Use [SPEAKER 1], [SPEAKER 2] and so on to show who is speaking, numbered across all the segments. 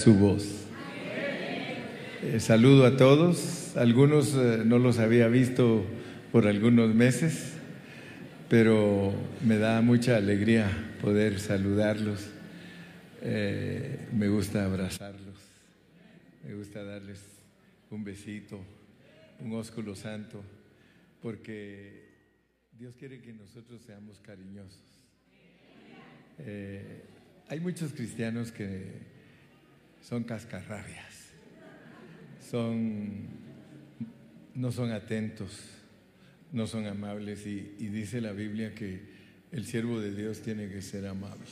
[SPEAKER 1] su voz. Eh, saludo a todos. Algunos eh, no los había visto por algunos meses, pero me da mucha alegría poder saludarlos. Eh, me gusta abrazarlos. Me gusta darles un besito, un ósculo santo, porque Dios quiere que nosotros seamos cariñosos. hay muchos cristianos que son cascarrabias, son, no son atentos, no son amables y, dice la Biblia que el siervo de Dios tiene que ser amable.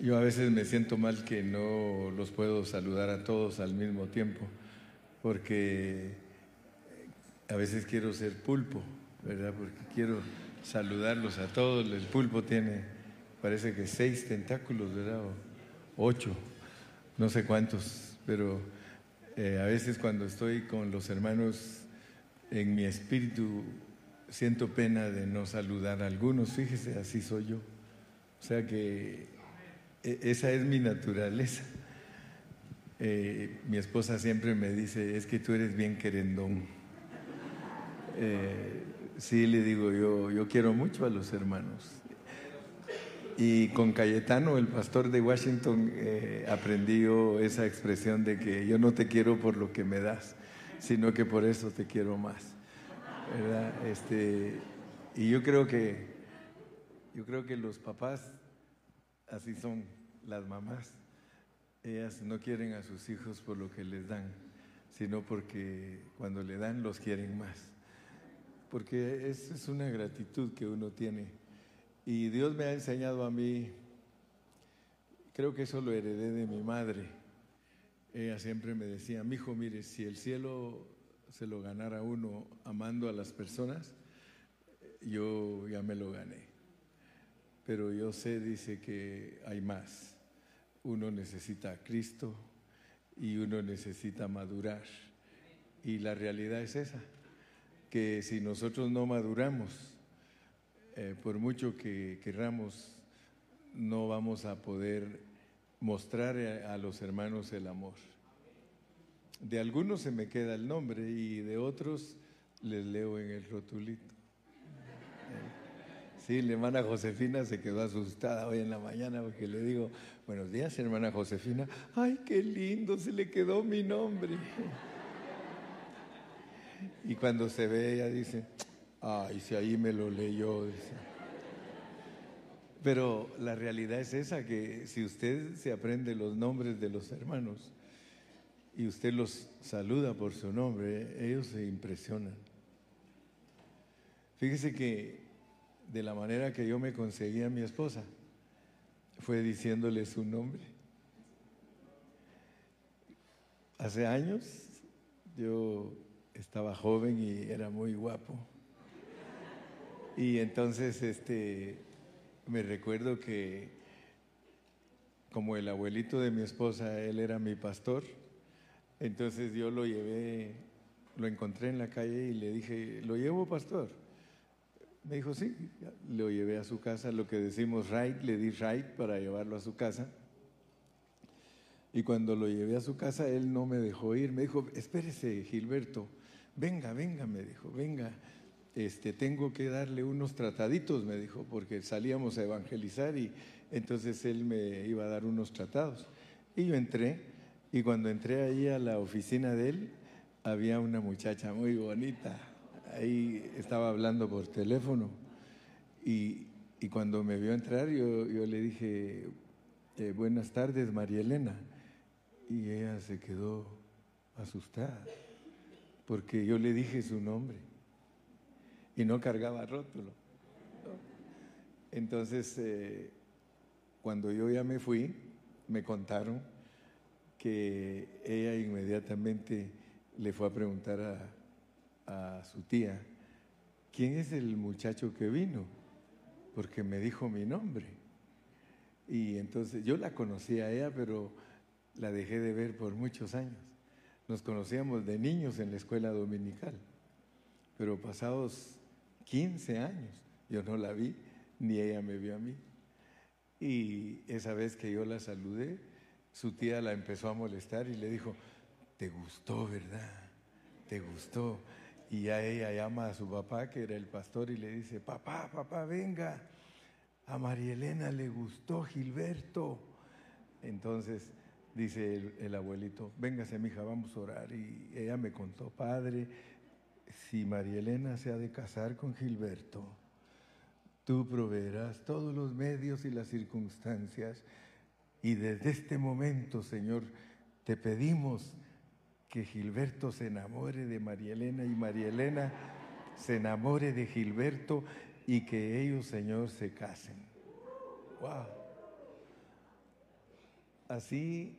[SPEAKER 1] Yo a veces me siento mal que no los puedo saludar a todos al mismo tiempo, porque a veces quiero ser pulpo, ¿verdad? Porque quiero saludarlos a todos. El pulpo tiene, parece que seis tentáculos, ¿verdad? O ocho no sé cuántos, pero eh, a veces cuando estoy con los hermanos en mi espíritu siento pena de no saludar a algunos, fíjese, así soy yo. O sea que e, esa es mi naturaleza. Eh, mi esposa siempre me dice, es que tú eres bien querendón. Eh, sí, le digo yo, yo quiero mucho a los hermanos. Y con Cayetano, el pastor de Washington, eh, aprendí esa expresión de que yo no te quiero por lo que me das, sino que por eso te quiero más. Este, y yo creo que yo creo que los papás así son las mamás. Ellas no quieren a sus hijos por lo que les dan, sino porque cuando le dan los quieren más. Porque es una gratitud que uno tiene y Dios me ha enseñado a mí, creo que eso lo heredé de mi madre. Ella siempre me decía, mi hijo, mire, si el cielo se lo ganara uno amando a las personas, yo ya me lo gané. Pero yo sé, dice que hay más. Uno necesita a Cristo y uno necesita madurar. Y la realidad es esa, que si nosotros no maduramos, eh, por mucho que querramos, no vamos a poder mostrar a los hermanos el amor. De algunos se me queda el nombre y de otros les leo en el rotulito. Sí, la hermana Josefina se quedó asustada hoy en la mañana porque le digo, buenos días, hermana Josefina. Ay, qué lindo, se le quedó mi nombre. Y cuando se ve, ella dice, Ay, si ahí me lo leyó. Pero la realidad es esa, que si usted se aprende los nombres de los hermanos y usted los saluda por su nombre, ellos se impresionan. Fíjese que de la manera que yo me conseguí a mi esposa fue diciéndole su nombre. Hace años yo estaba joven y era muy guapo. Y entonces este, me recuerdo que como el abuelito de mi esposa, él era mi pastor, entonces yo lo llevé, lo encontré en la calle y le dije, ¿lo llevo pastor? Me dijo, sí, lo llevé a su casa, lo que decimos right, le di right para llevarlo a su casa. Y cuando lo llevé a su casa, él no me dejó ir, me dijo, espérese, Gilberto, venga, venga, me dijo, venga este, tengo que darle unos trataditos, me dijo, porque salíamos a evangelizar y entonces él me iba a dar unos tratados. Y yo entré, y cuando entré ahí a la oficina de él, había una muchacha muy bonita, ahí estaba hablando por teléfono, y, cuando me vio entrar, yo, le dije, eh, buenas tardes, María Elena, y ella se quedó asustada, porque yo le dije su nombre y no cargaba rótulo. Entonces, eh, cuando yo ya me fui, me contaron que ella inmediatamente le fue a preguntar a, a su tía, ¿quién es el muchacho que vino? Porque me dijo mi nombre. Y entonces yo la conocí a ella, pero la dejé de ver por muchos años. Nos conocíamos de niños en la escuela dominical, pero pasados 15 años. Yo no la vi, ni ella me vio a mí. Y esa vez que yo la saludé, su tía la empezó a molestar y le dijo, te gustó, ¿verdad? Te gustó. Y a ella llama a su papá, que era el pastor, y le dice, papá, papá, venga, a María Elena le gustó Gilberto. Entonces dice el, el abuelito, véngase mija, vamos a orar. Y ella me contó, padre, si María Elena se ha de casar con Gilberto, tú proveerás todos los medios y las circunstancias. Y desde este momento, Señor, te pedimos que Gilberto se enamore de María Elena y María Elena se enamore de Gilberto y que ellos, Señor, se casen. ¡Wow! Así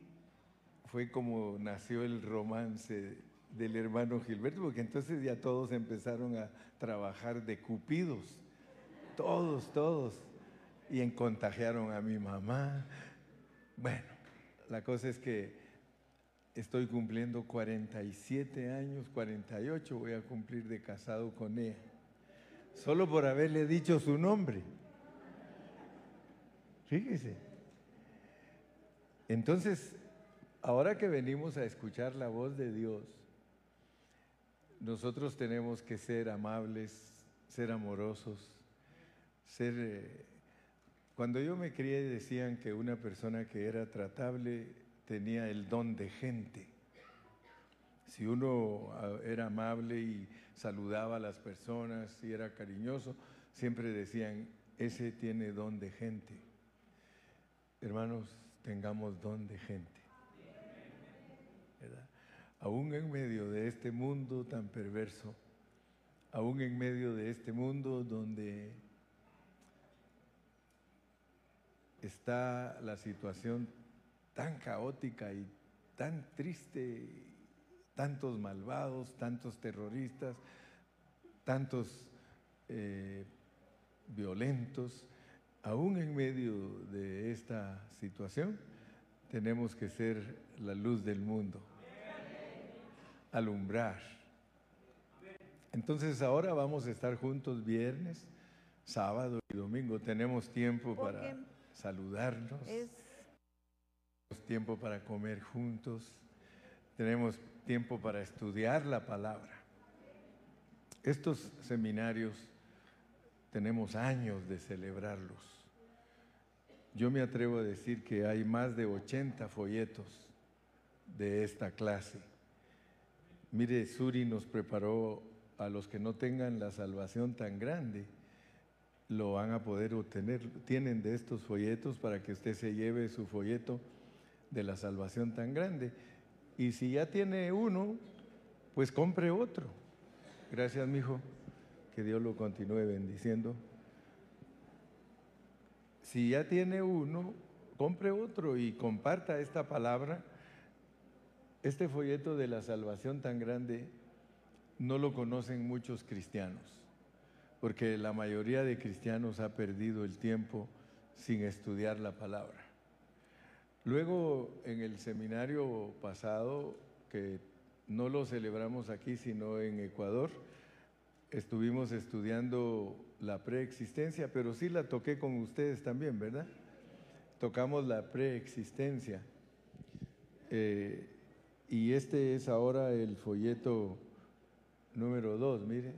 [SPEAKER 1] fue como nació el romance del hermano Gilberto, porque entonces ya todos empezaron a trabajar de cupidos, todos, todos, y contagiaron a mi mamá. Bueno, la cosa es que estoy cumpliendo 47 años, 48 voy a cumplir de casado con ella, solo por haberle dicho su nombre. Fíjese. Entonces, ahora que venimos a escuchar la voz de Dios, nosotros tenemos que ser amables, ser amorosos, ser... Eh, cuando yo me crié decían que una persona que era tratable tenía el don de gente. Si uno ah, era amable y saludaba a las personas y era cariñoso, siempre decían, ese tiene don de gente. Hermanos, tengamos don de gente. Aún en medio de este mundo tan perverso, aún en medio de este mundo donde está la situación tan caótica y tan triste, tantos malvados, tantos terroristas, tantos eh, violentos, aún en medio de esta situación, tenemos que ser la luz del mundo, alumbrar. Entonces ahora vamos a estar juntos viernes, sábado y domingo. Tenemos tiempo para saludarnos tiempo para comer juntos, tenemos tiempo para estudiar la palabra. Estos seminarios tenemos años de celebrarlos. Yo me atrevo a decir que hay más de 80 folletos de esta clase. Mire, Suri nos preparó a los que no tengan la salvación tan grande, lo van a poder obtener. Tienen de estos folletos para que usted se lleve su folleto de la salvación tan grande. Y si ya tiene uno, pues compre otro. Gracias, mi hijo. Que Dios lo continúe bendiciendo. Si ya tiene uno, compre otro y comparta esta palabra. Este folleto de la salvación tan grande no lo conocen muchos cristianos, porque la mayoría de cristianos ha perdido el tiempo sin estudiar la palabra. Luego, en el seminario pasado, que no lo celebramos aquí, sino en Ecuador, estuvimos estudiando la preexistencia, pero sí la toqué con ustedes también, ¿verdad? Tocamos la preexistencia. Eh, y este es ahora el folleto número dos, mire,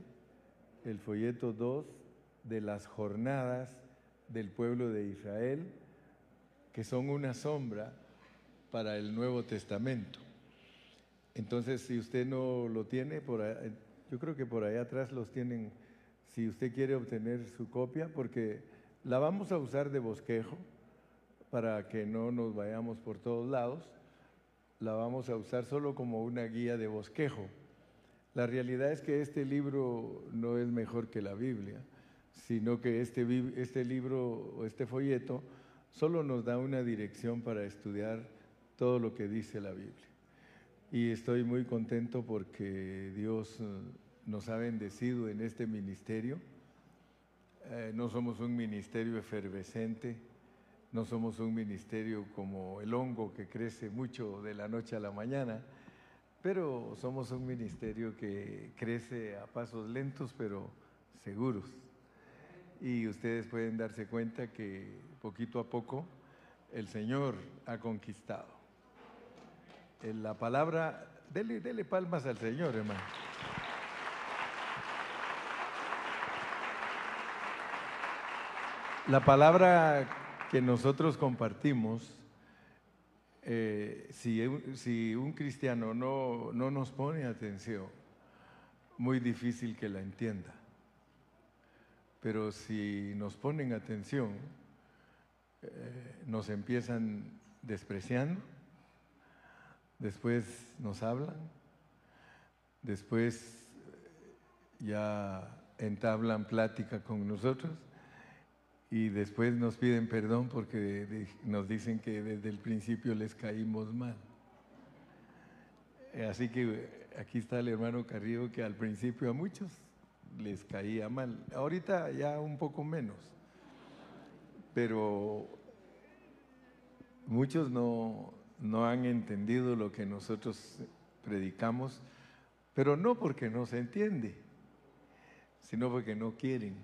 [SPEAKER 1] el folleto dos de las jornadas del pueblo de Israel que son una sombra para el Nuevo Testamento. Entonces, si usted no lo tiene, por yo creo que por ahí atrás los tienen, si usted quiere obtener su copia, porque la vamos a usar de bosquejo para que no nos vayamos por todos lados, la vamos a usar solo como una guía de bosquejo. La realidad es que este libro no es mejor que la Biblia, sino que este, este libro o este folleto solo nos da una dirección para estudiar todo lo que dice la Biblia. Y estoy muy contento porque Dios eh, nos ha bendecido en este ministerio. Eh, no somos un ministerio efervescente, no somos un ministerio como el hongo que crece mucho de la noche a la mañana, pero somos un ministerio que crece a pasos lentos pero seguros y ustedes pueden darse cuenta que poquito a poco el Señor ha conquistado. la palabra, dele, dele palmas al Señor, hermano. La palabra que nosotros compartimos, eh, si, si, un cristiano no, no nos pone atención, muy difícil que la entienda. Pero si nos ponen atención, eh, nos empiezan despreciando, después nos hablan, después ya entablan plática con nosotros y después nos piden perdón porque nos dicen que desde el principio les caímos mal. Así que aquí está el hermano Carrillo que al principio a muchos les caía mal. Ahorita ya un poco menos. Pero muchos no, no han entendido lo que nosotros predicamos, pero no porque no se entiende, sino porque no quieren.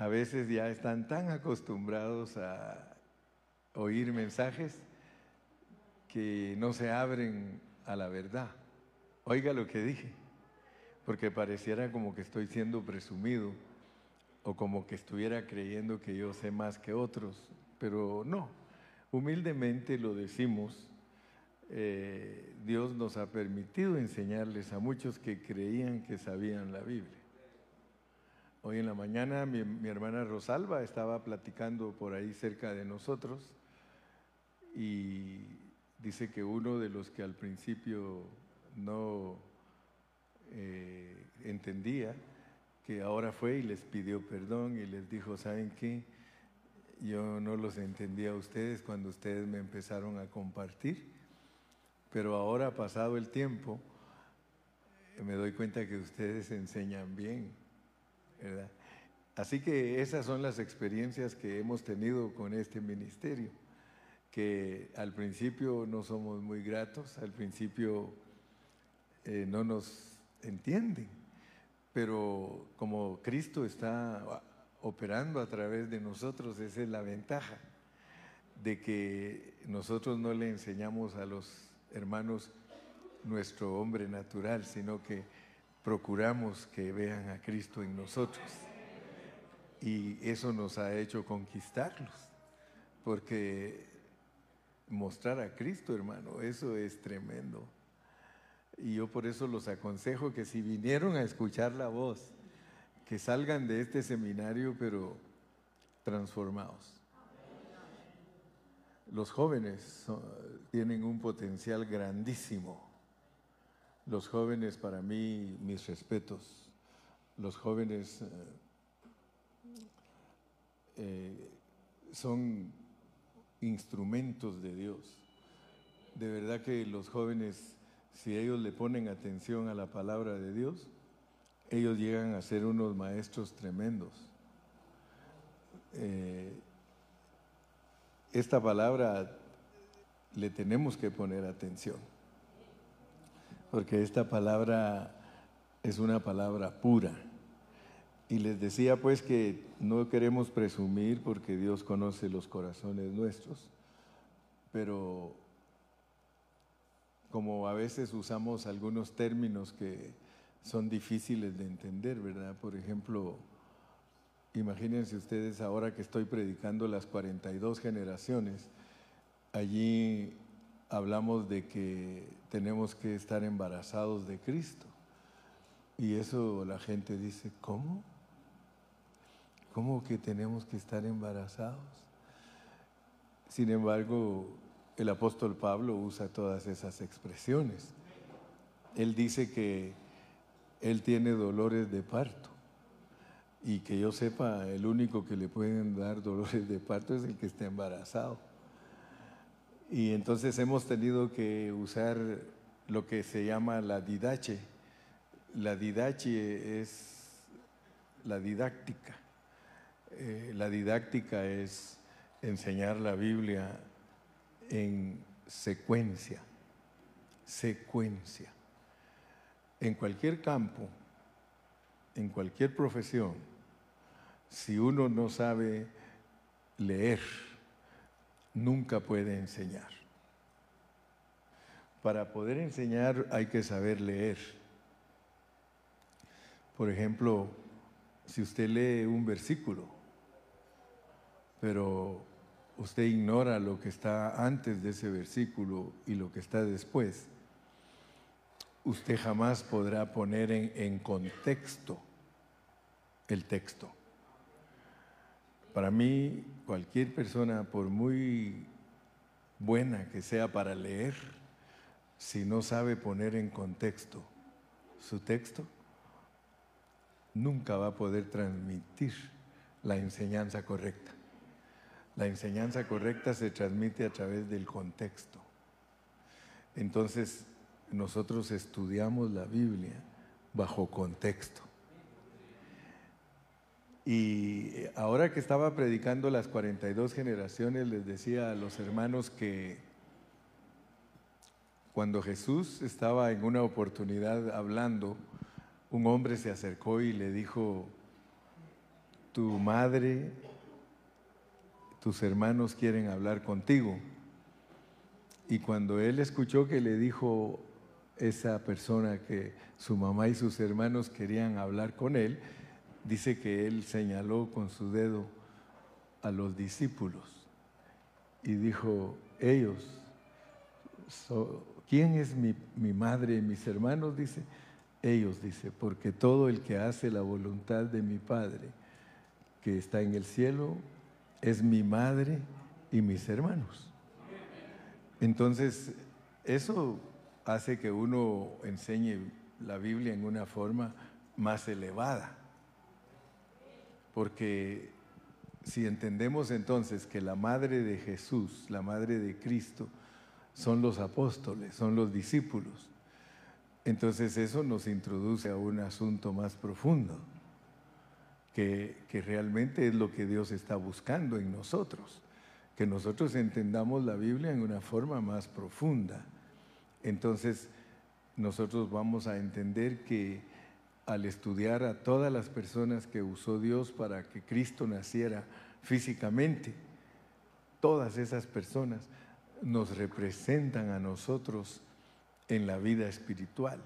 [SPEAKER 1] A veces ya están tan acostumbrados a oír mensajes que no se abren a la verdad. Oiga lo que dije porque pareciera como que estoy siendo presumido o como que estuviera creyendo que yo sé más que otros, pero no, humildemente lo decimos. Eh, Dios nos ha permitido enseñarles a muchos que creían que sabían la Biblia. Hoy en la mañana mi, hermana Rosalba estaba platicando por ahí cerca de nosotros y dice que uno de los que al principio no eh, entendía que ahora fue y les pidió perdón y les dijo, ¿saben qué? Yo no los entendía a ustedes cuando ustedes me empezaron a compartir, pero ahora pasado el tiempo, me doy cuenta que ustedes enseñan bien, Así que esas son las experiencias que hemos tenido con este ministerio, que al principio no somos muy gratos, al principio eh, no nos entienden. Pero como Cristo está operando a través de nosotros, esa es la ventaja de que nosotros no le enseñamos a los hermanos nuestro hombre natural, sino que procuramos que vean a Cristo en nosotros. Y eso nos ha hecho conquistarlos, porque mostrar a Cristo, hermano, eso es tremendo. Y yo por eso los aconsejo que si vinieron a escuchar la voz, que salgan de este seminario pero transformados. Los jóvenes tienen un potencial grandísimo. Los jóvenes, para mí, mis respetos. Los jóvenes eh, eh, son instrumentos de Dios. De verdad que los jóvenes si ellos le ponen atención a la palabra de Dios, ellos llegan a ser unos maestros tremendos. Eh, esta palabra le tenemos que poner atención, porque esta palabra es una palabra pura. Y les decía pues que no queremos presumir porque Dios conoce los corazones nuestros, pero como a veces usamos algunos términos que son difíciles de entender, ¿verdad? Por ejemplo, imagínense ustedes ahora que estoy predicando las 42 generaciones, allí hablamos de que tenemos que estar embarazados de Cristo. Y eso la gente dice, ¿cómo? ¿Cómo que tenemos que estar embarazados? Sin embargo, el apóstol Pablo usa todas esas expresiones. Él dice que él tiene dolores de parto y que yo sepa, el único que le pueden dar dolores de parto es el que está embarazado. Y entonces hemos tenido que usar lo que se llama la didache. La didache es la didáctica. Eh, la didáctica es enseñar la Biblia en secuencia, secuencia. En cualquier campo, en cualquier profesión, si uno no sabe leer, nunca puede enseñar. Para poder enseñar hay que saber leer. Por ejemplo, si usted lee un versículo, pero usted ignora lo que está antes de ese versículo y lo que está después, usted jamás podrá poner en, contexto el texto. Para mí, cualquier persona, por muy buena que sea para leer, si no sabe poner en contexto su texto, nunca va a poder transmitir la enseñanza correcta. La enseñanza correcta se transmite a través del contexto. Entonces, nosotros estudiamos la Biblia bajo contexto. Y ahora que estaba predicando las 42 generaciones, les decía a los hermanos que cuando Jesús estaba en una oportunidad hablando, un hombre se acercó y le dijo, tu madre, tus hermanos quieren hablar contigo. Y cuando él escuchó que le dijo esa persona que su mamá y sus hermanos querían hablar con él, dice que él señaló con su dedo a los discípulos y dijo, ellos, ¿quién es mi, mi madre y mis hermanos? Dice, ellos, dice, porque todo el que hace la voluntad de mi Padre, que está en el cielo, es mi madre y mis hermanos. Entonces, eso hace que uno enseñe la Biblia en una forma más elevada. Porque si entendemos entonces que la madre de Jesús, la madre de Cristo, son los apóstoles, son los discípulos, entonces eso nos introduce a un asunto más profundo, que, que, realmente es lo que Dios está buscando en nosotros, que nosotros entendamos la Biblia en una forma más profunda. Entonces, nosotros vamos a entender que al estudiar a todas las personas que usó Dios para que Cristo naciera físicamente, todas esas personas nos representan a nosotros en la vida espiritual.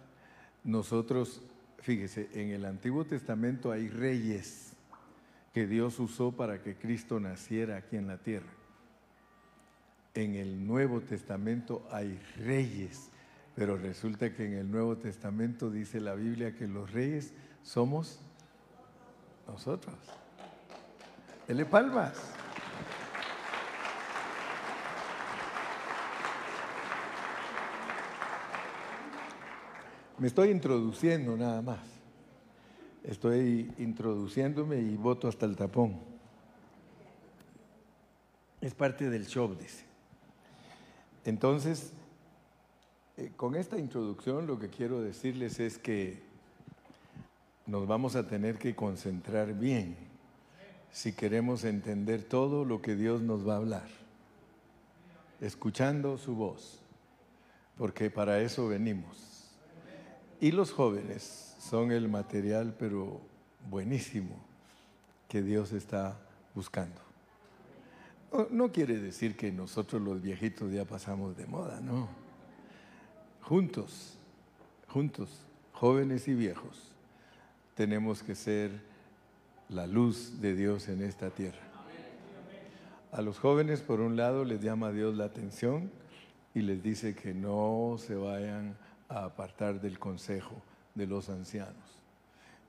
[SPEAKER 1] Nosotros, fíjese, en el Antiguo Testamento hay reyes que Dios usó para que Cristo naciera aquí en la tierra en el Nuevo Testamento hay reyes, pero resulta que en el Nuevo Testamento dice la Biblia que los reyes somos nosotros. Dele palmas. Me estoy introduciendo nada más. Estoy introduciéndome y voto hasta el tapón. Es parte del show, dice. Entonces, eh, con esta introducción lo que quiero decirles es que nos vamos a tener que concentrar bien si queremos entender todo lo que Dios nos va a hablar, escuchando su voz, porque para eso venimos. Y los jóvenes son el material, pero buenísimo, que Dios está buscando. No quiere decir que nosotros los viejitos ya pasamos de moda, no. Juntos, juntos, jóvenes y viejos, tenemos que ser la luz de Dios en esta tierra. A los jóvenes, por un lado, les llama Dios la atención y les dice que no se vayan a apartar del consejo de los ancianos.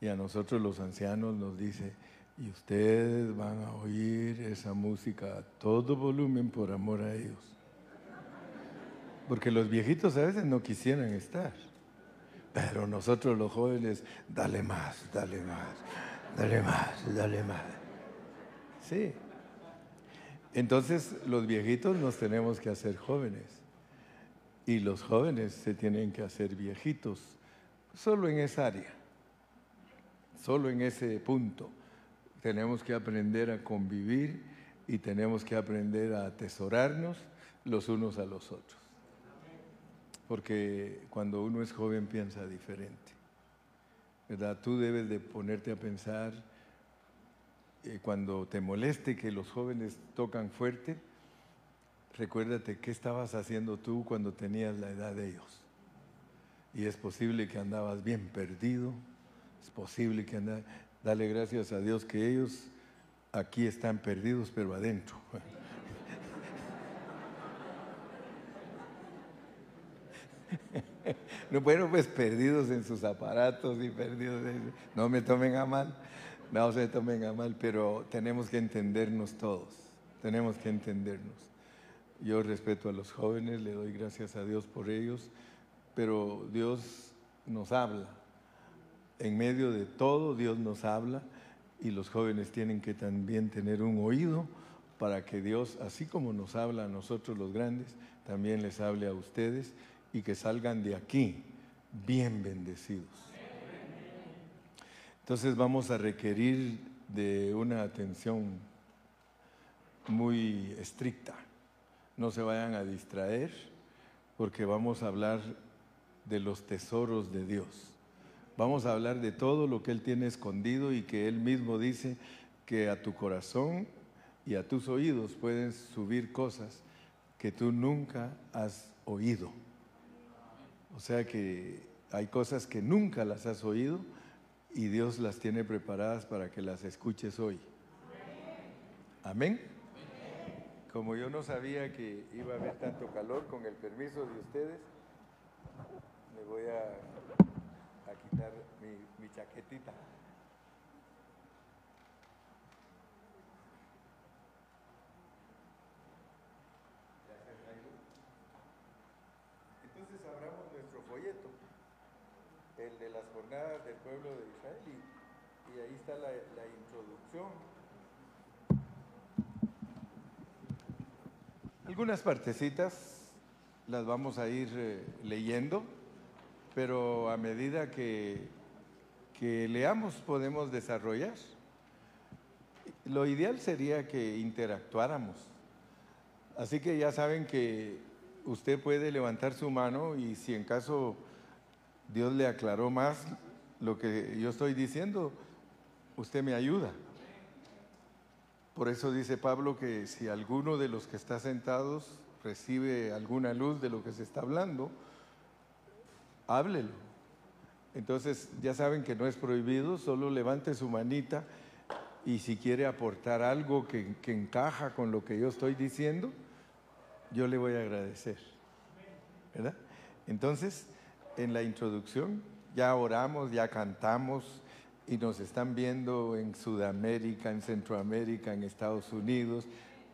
[SPEAKER 1] Y a nosotros los ancianos nos dice, y ustedes van a oír esa música a todo volumen por amor a ellos. Porque los viejitos a veces no quisieran estar. Pero nosotros los jóvenes, dale más, dale más, dale más, dale más. Sí. Entonces los viejitos nos tenemos que hacer jóvenes. Y los jóvenes se tienen que hacer viejitos. Solo en esa área. Solo en ese punto tenemos que aprender a convivir y tenemos que aprender a atesorarnos los unos a los otros. Porque cuando uno es joven piensa diferente. ¿Verdad? Tú debes de ponerte a pensar eh, cuando te moleste que los jóvenes tocan fuerte, recuérdate qué estabas haciendo tú cuando tenías la edad de ellos. Y es posible que andabas bien perdido, es posible que andabas... Dale gracias a Dios que ellos aquí están perdidos, pero adentro. No, bueno, pues perdidos en sus aparatos y perdidos. no me tomen a mal, no se tomen a mal, pero tenemos que entendernos todos, tenemos que entendernos. Yo respeto a los jóvenes, le doy gracias a Dios por ellos, pero Dios nos habla. En medio de todo, Dios nos habla y los jóvenes tienen que también tener un oído para que Dios, así como nos habla a nosotros los grandes, también les hable a ustedes y que salgan de aquí bien bendecidos. Entonces vamos a requerir de una atención muy estricta. No se vayan a distraer porque vamos a hablar de los tesoros de Dios. Vamos a hablar de todo lo que Él tiene escondido y que Él mismo dice que a tu corazón y a tus oídos pueden subir cosas que tú nunca has oído. O sea que hay cosas que nunca las has oído y Dios las tiene preparadas para que las escuches hoy. Amén. Como yo no sabía que iba a haber tanto calor, con el permiso de ustedes, me voy a, quitar mi, chaquetita. el de las del pueblo de Israel, y, ahí está la, introducción. Algunas partecitas las vamos a ir eh, leyendo, pero a medida que, que leamos podemos desarrollar. Lo ideal sería que interactuáramos. Así que ya saben que usted puede levantar su mano y si en caso Dios le aclaró más lo que yo estoy diciendo, usted me ayuda. Por eso dice Pablo que si alguno de los que está sentados recibe alguna luz de lo que se está hablando, háblelo. Entonces ya saben que no es prohibido, solo levante su manita y si quiere aportar algo que, que encaja con lo que yo estoy diciendo, yo le voy a agradecer. ¿Verdad? Entonces, en la introducción, ya oramos, ya cantamos y nos están viendo en Sudamérica, en Centroamérica, en Estados Unidos.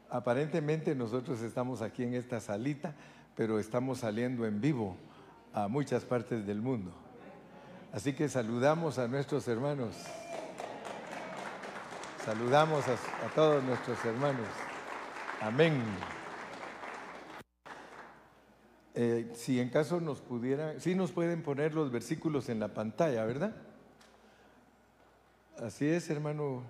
[SPEAKER 1] Aparentemente nosotros estamos aquí en esta salita, pero estamos saliendo en vivo a muchas partes del mundo. Así que saludamos a nuestros hermanos. Saludamos a, todos nuestros hermanos. Amén. Eh, si en caso nos pudieran, sí nos pueden poner los versículos en la pantalla, ¿verdad? Así es, hermano,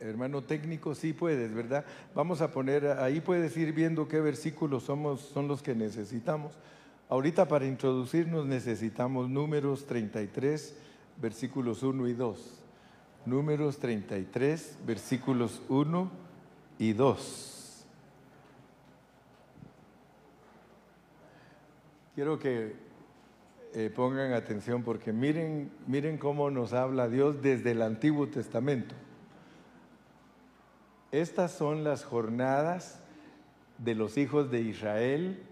[SPEAKER 1] hermano técnico, sí puedes, ¿verdad? Vamos a poner, ahí puedes ir viendo qué versículos somos, son los que necesitamos. Ahorita para introducirnos necesitamos números 33, versículos 1 y 2. Números 33, versículos 1 y 2. Quiero que eh, pongan atención porque miren, miren cómo nos habla Dios desde el Antiguo Testamento. Estas son las jornadas de los hijos de Israel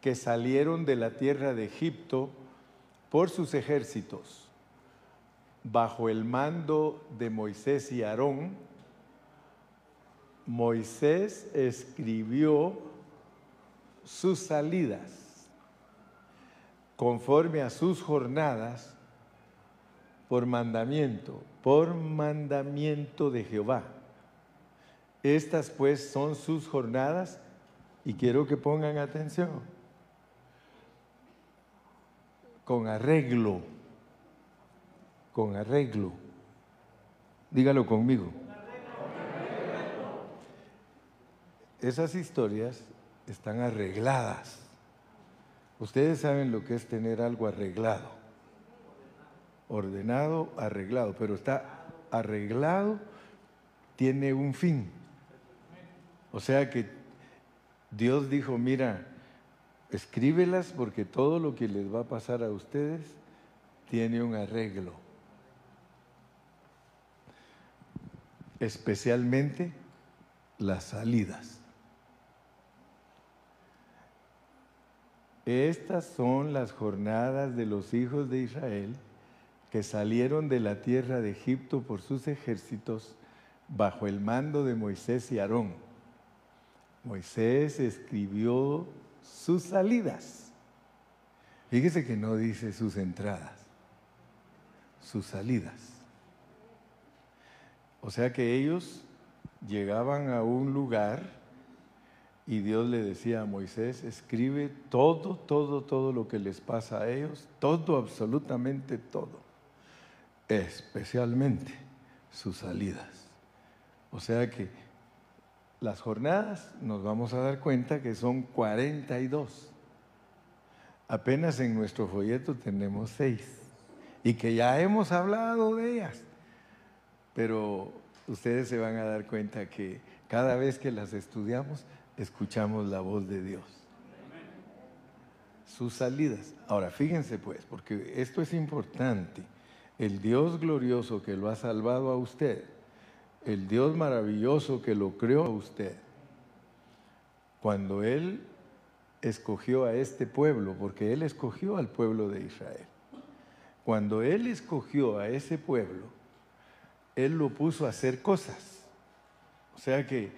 [SPEAKER 1] que salieron de la tierra de Egipto por sus ejércitos, bajo el mando de Moisés y Aarón. Moisés escribió sus salidas conforme a sus jornadas por mandamiento, por mandamiento de Jehová. Estas pues son sus jornadas y quiero que pongan atención. Con arreglo, con arreglo. Dígalo conmigo. Esas historias están arregladas Ustedes saben lo que es tener algo arreglado. Ordenado, arreglado, pero está arreglado, tiene un fin. O sea que Dios dijo, mira, escríbelas porque todo lo que les va a pasar a ustedes tiene un arreglo. Especialmente las salidas. Estas son las jornadas de los hijos de Israel que salieron de la tierra de Egipto por sus ejércitos bajo el mando de Moisés y Aarón. Moisés escribió sus salidas. Fíjese que no dice sus entradas, sus salidas. O sea que ellos llegaban a un lugar y Dios le decía a Moisés, escribe todo, todo, todo lo que les pasa a ellos, todo, absolutamente todo, especialmente sus salidas. O sea que las jornadas nos vamos a dar cuenta que son 42. Apenas en nuestro folleto tenemos seis y que ya hemos hablado de ellas. Pero ustedes se van a dar cuenta que cada vez que las estudiamos, escuchamos la voz de Dios. Sus salidas. Ahora, fíjense pues, porque esto es importante. El Dios glorioso que lo ha salvado a usted, el Dios maravilloso que lo creó a usted, cuando Él escogió a este pueblo, porque Él escogió al pueblo de Israel, cuando Él escogió a ese pueblo, Él lo puso a hacer cosas. O sea que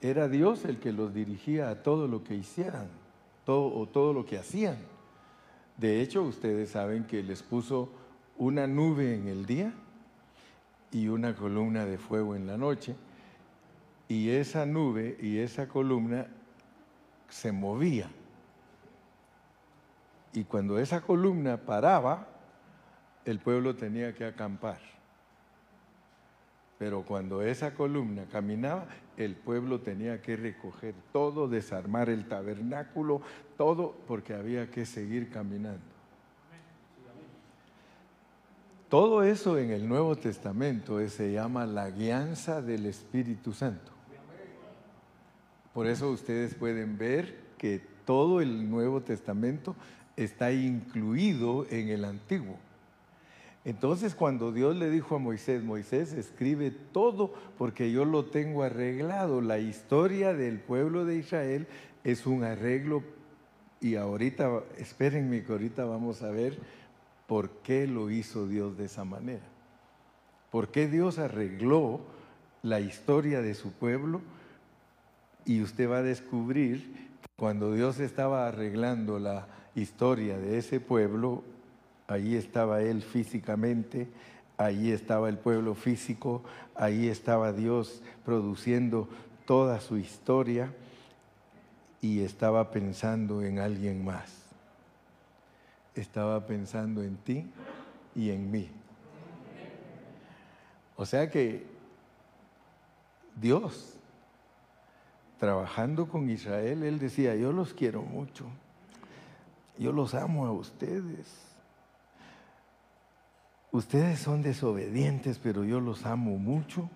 [SPEAKER 1] era Dios el que los dirigía a todo lo que hicieran todo, o todo lo que hacían. De hecho, ustedes saben que les puso una nube en el día y una columna de fuego en la noche. Y esa nube y esa columna se movía. Y cuando esa columna paraba, el pueblo tenía que acampar. Pero cuando esa columna caminaba, el pueblo tenía que recoger todo, desarmar el tabernáculo, todo, porque había que seguir caminando. Todo eso en el Nuevo Testamento se llama la guianza del Espíritu Santo. Por eso ustedes pueden ver que todo el Nuevo Testamento está incluido en el Antiguo. Entonces cuando Dios le dijo a Moisés, Moisés escribe todo porque yo lo tengo arreglado. La historia del pueblo de Israel es un arreglo y ahorita, espérenme que ahorita vamos a ver por qué lo hizo Dios de esa manera. ¿Por qué Dios arregló la historia de su pueblo? Y usted va a descubrir cuando Dios estaba arreglando la historia de ese pueblo, Allí estaba Él físicamente, allí estaba el pueblo físico, allí estaba Dios produciendo toda su historia y estaba pensando en alguien más. Estaba pensando en ti y en mí. O sea que Dios, trabajando con Israel, Él decía, yo los quiero mucho, yo los amo a ustedes ustedes son desobedientes, pero yo los amo mucho.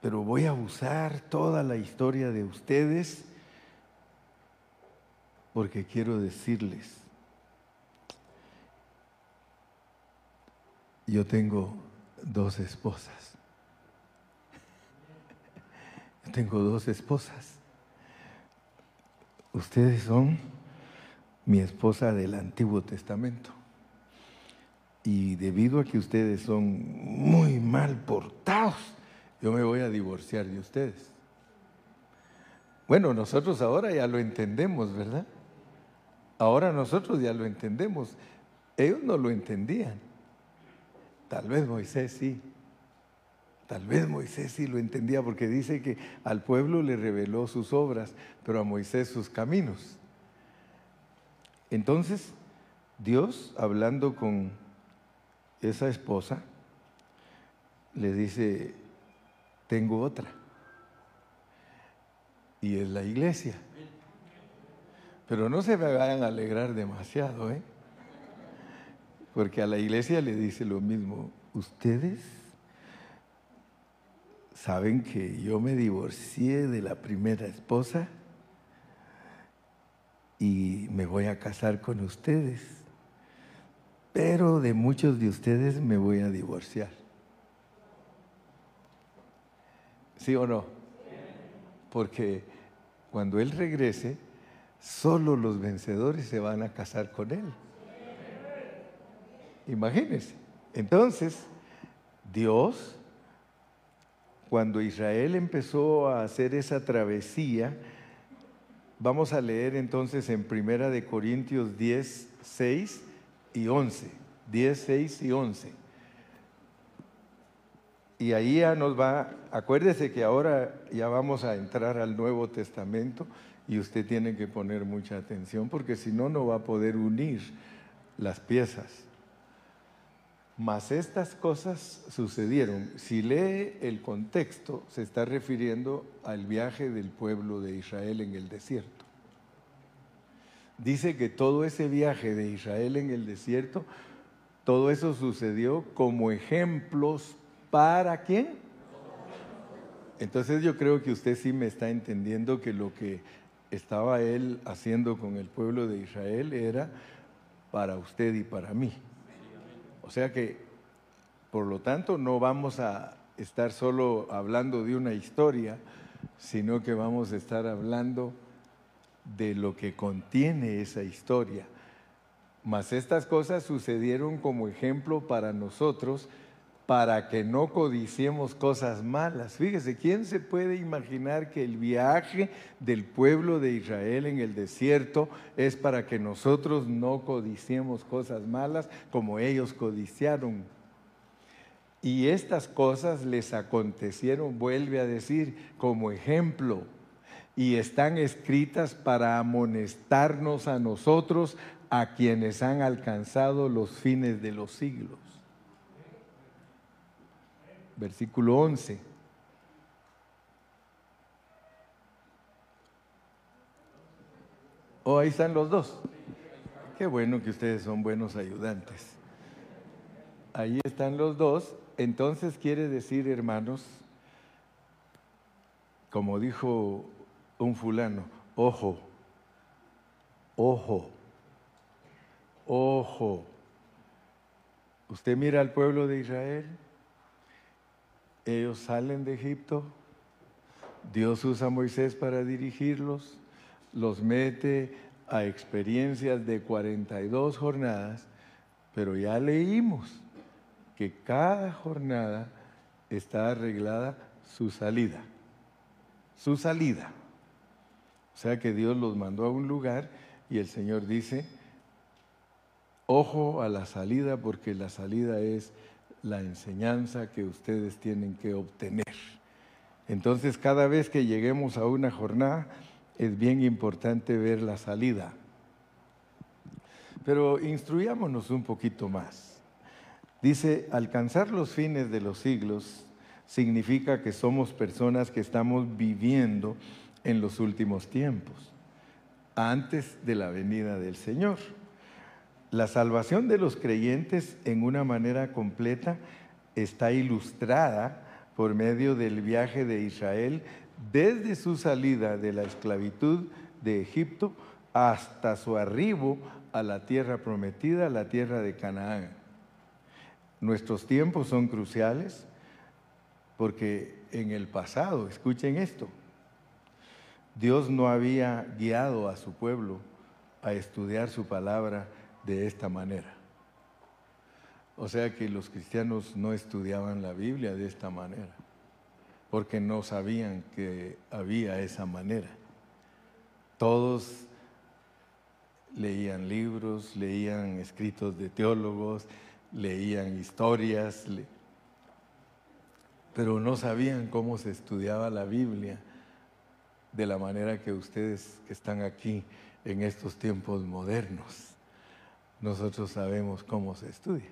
[SPEAKER 1] Pero voy a usar toda la historia de ustedes porque quiero decirles, yo tengo dos esposas. Yo tengo dos esposas. Ustedes son mi esposa del Antiguo Testamento. Y debido a que ustedes son muy mal portados, yo me voy a divorciar de ustedes. Bueno, nosotros ahora ya lo entendemos, ¿verdad? Ahora nosotros ya lo entendemos. Ellos no lo entendían. Tal vez Moisés sí. Tal vez Moisés sí lo entendía porque dice que al pueblo le reveló sus obras, pero a Moisés sus caminos. Entonces, Dios, hablando con esa esposa le dice, tengo otra. Y es la iglesia. Pero no se me vayan a alegrar demasiado, ¿eh? Porque a la iglesia le dice lo mismo. Ustedes saben que yo me divorcié de la primera esposa y me voy a casar con ustedes, pero de muchos de ustedes me voy a divorciar. ¿Sí o no? Porque cuando Él regrese, solo los vencedores se van a casar con Él. Imagínense. Entonces, Dios, cuando Israel empezó a hacer esa travesía, vamos a leer entonces en Primera de Corintios 10, 6 y 11. 10, 6 y 11. Y ahí ya nos va, acuérdese que ahora ya vamos a entrar al Nuevo Testamento y usted tiene que poner mucha atención porque si no, no va a poder unir las piezas. Mas estas cosas sucedieron. Si lee el contexto, se está refiriendo al viaje del pueblo de Israel en el desierto. Dice que todo ese viaje de Israel en el desierto, todo eso sucedió como ejemplos para quién. Entonces yo creo que usted sí me está entendiendo que lo que estaba él haciendo con el pueblo de Israel era para usted y para mí. O sea que, por lo tanto, no vamos a estar solo hablando de una historia, sino que vamos a estar hablando de lo que contiene esa historia. Mas estas cosas sucedieron como ejemplo para nosotros, para que no codiciemos cosas malas. Fíjese, ¿quién se puede imaginar que el viaje del pueblo de Israel en el desierto es para que nosotros no codiciemos cosas malas como ellos codiciaron? Y estas cosas les acontecieron, vuelve a decir, como ejemplo, y están escritas para amonestarnos a nosotros, a quienes han alcanzado los fines de los siglos versículo 11. Oh, ahí están los dos. Qué bueno que ustedes son buenos ayudantes. Ahí están los dos. Entonces quiere decir, hermanos, como dijo un fulano, ojo, ojo, ojo. Usted mira al pueblo de Israel ellos salen de Egipto, Dios usa a Moisés para dirigirlos, los mete a experiencias de 42 jornadas, pero ya leímos que cada jornada está arreglada su salida, su salida. O sea que Dios los mandó a un lugar y el Señor dice, ojo a la salida porque la salida es la enseñanza que ustedes tienen que obtener. Entonces, cada vez que lleguemos a una jornada, es bien importante ver la salida. Pero instruyámonos un poquito más. Dice, alcanzar los fines de los siglos significa que somos personas que estamos viviendo en los últimos tiempos, antes de la venida del Señor. La salvación de los creyentes en una manera completa está ilustrada por medio del viaje de Israel desde su salida de la esclavitud de Egipto hasta su arribo a la tierra prometida, la tierra de Canaán. Nuestros tiempos son cruciales porque en el pasado, escuchen esto, Dios no había guiado a su pueblo a estudiar su palabra de esta manera. O sea que los cristianos no estudiaban la Biblia de esta manera, porque no sabían que había esa manera. Todos leían libros, leían escritos de teólogos, leían historias, pero no sabían cómo se estudiaba la Biblia de la manera que ustedes que están aquí en estos tiempos modernos nosotros sabemos cómo se estudia.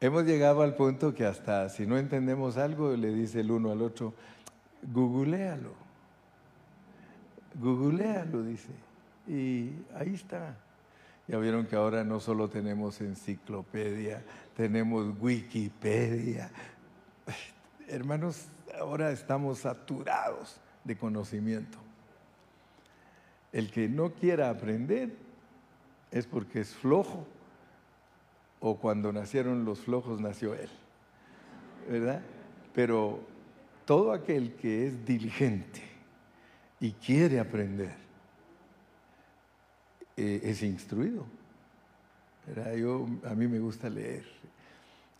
[SPEAKER 1] Hemos llegado al punto que hasta si no entendemos algo, le dice el uno al otro, googlealo. Googlealo, dice. Y ahí está. Ya vieron que ahora no solo tenemos enciclopedia, tenemos Wikipedia. hermanos, ahora estamos saturados de conocimiento. El que no quiera aprender es porque es flojo o cuando nacieron los flojos nació él, ¿verdad? Pero todo aquel que es diligente y quiere aprender eh, es instruido. Yo, a mí me gusta leer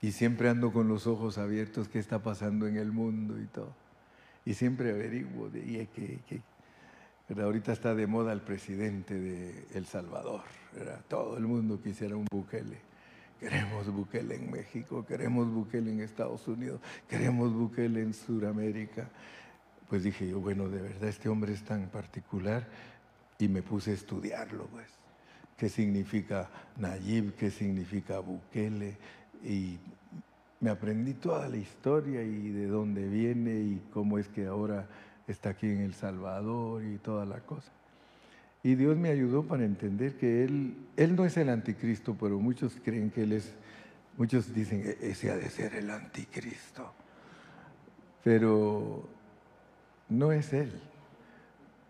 [SPEAKER 1] y siempre ando con los ojos abiertos qué está pasando en el mundo y todo. Y siempre averiguo de que, que ahorita está de moda el presidente de El Salvador. Todo el mundo quisiera un Bukele. Queremos Bukele en México, queremos Bukele en Estados Unidos, queremos Bukele en Sudamérica. Pues dije yo, bueno, de verdad este hombre es tan particular y me puse a estudiarlo, pues. ¿Qué significa Nayib? ¿Qué significa Bukele? Y me aprendí toda la historia y de dónde viene y cómo es que ahora está aquí en El Salvador y toda la cosa. Y Dios me ayudó para entender que Él, Él no es el anticristo, pero muchos creen que Él es, muchos dicen, e-, ese ha de ser el anticristo. Pero no es Él,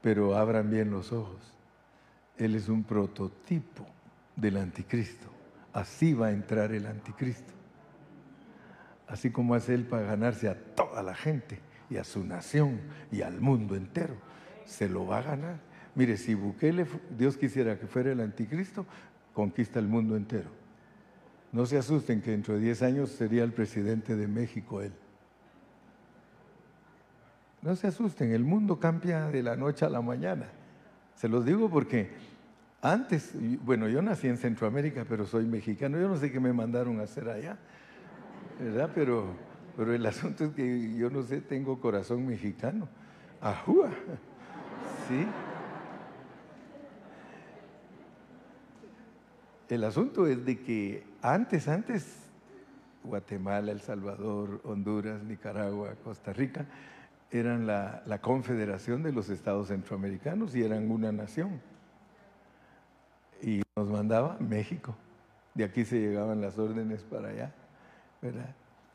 [SPEAKER 1] pero abran bien los ojos. Él es un prototipo del anticristo. Así va a entrar el anticristo. Así como hace Él para ganarse a toda la gente y a su nación y al mundo entero. Se lo va a ganar. Mire, si Bukele, Dios quisiera que fuera el anticristo, conquista el mundo entero. No se asusten que dentro de 10 años sería el presidente de México él. No se asusten, el mundo cambia de la noche a la mañana. Se los digo porque antes, bueno, yo nací en Centroamérica, pero soy mexicano. Yo no sé qué me mandaron a hacer allá, ¿verdad? Pero, pero el asunto es que yo no sé, tengo corazón mexicano. Ajúa, ¿sí? El asunto es de que antes, antes, Guatemala, El Salvador, Honduras, Nicaragua, Costa Rica, eran la, confederación de los estados centroamericanos y eran una nación. Y nos mandaba México. De aquí se llegaban las órdenes para allá,